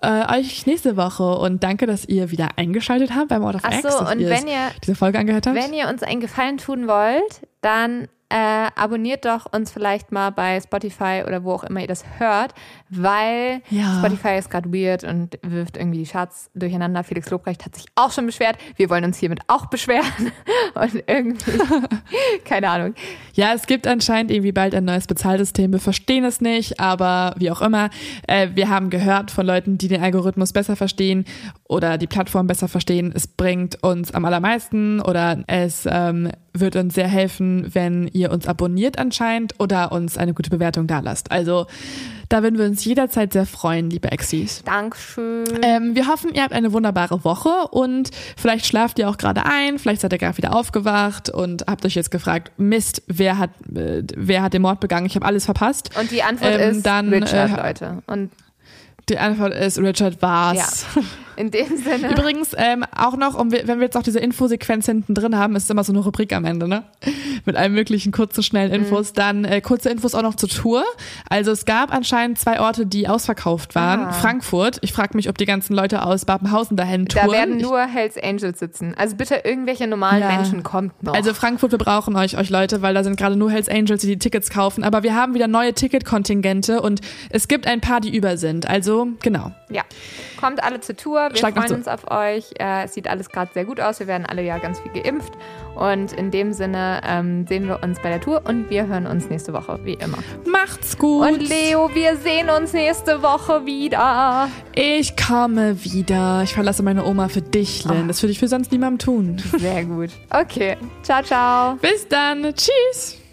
äh, euch nächste Woche und danke, dass ihr wieder eingeschaltet habt beim Out of Ach X, so, und wenn ihr diese Folge angehört habt. Wenn ihr uns einen Gefallen tun wollt, dann äh, abonniert doch uns vielleicht mal bei Spotify oder wo auch immer ihr das hört, weil ja. Spotify ist gerade weird und wirft irgendwie die Charts durcheinander. Felix Lobrecht hat sich auch schon beschwert. Wir wollen uns hiermit auch beschweren. [LAUGHS] Und irgendwie, [LAUGHS] keine Ahnung. Ja, es gibt anscheinend irgendwie bald ein neues Bezahlsystem. Wir verstehen es nicht, aber wie auch immer. Äh, wir haben gehört von Leuten, die den Algorithmus besser verstehen oder die Plattform besser verstehen. Es bringt uns am allermeisten oder es ähm, wird uns sehr helfen, wenn ihr uns abonniert anscheinend oder uns eine gute Bewertung da lasst. Also da würden wir uns jederzeit sehr freuen, liebe Exis. Dankeschön. Ähm, wir hoffen, ihr habt eine wunderbare Woche und vielleicht schlaft ihr auch gerade ein, vielleicht seid ihr gerade wieder aufgewacht und habt euch jetzt gefragt, Mist, wer hat, äh, wer hat den Mord begangen? Ich habe alles verpasst. Und die Antwort ähm, ist dann, Richard, äh, Leute. Und die Antwort ist, Richard war's. Ja. [LAUGHS] In dem Sinne. Übrigens, ähm, auch noch, um, wenn wir jetzt auch diese Infosequenz hinten drin haben, ist immer so eine Rubrik am Ende, ne? Mit allen möglichen kurzen, schnellen Infos. Mhm. Dann äh, kurze Infos auch noch zur Tour. Also es gab anscheinend zwei Orte, die ausverkauft waren. Ah. Frankfurt. Ich frage mich, ob die ganzen Leute aus Babenhausen dahin touren. Da werden nur Hells Angels sitzen. Also bitte irgendwelche normalen ja. Menschen kommt noch. Also Frankfurt, wir brauchen euch, euch Leute, weil da sind gerade nur Hells Angels, die die Tickets kaufen. Aber wir haben wieder neue Ticketkontingente und es gibt ein paar, die über sind. Also genau. Ja. Kommt alle zur Tour. Wir Schlag freuen uns auf euch. Äh, es sieht alles gerade sehr gut aus. Wir werden alle ja ganz viel geimpft. Und in dem Sinne ähm, sehen wir uns bei der Tour und wir hören uns nächste Woche, wie immer. Macht's gut. Und Leo, wir sehen uns nächste Woche wieder. Ich komme wieder. Ich verlasse meine Oma für dich, Lynn. Oh. Das würde ich für sonst niemandem tun. Sehr gut. Okay. Ciao, ciao. Bis dann. Tschüss.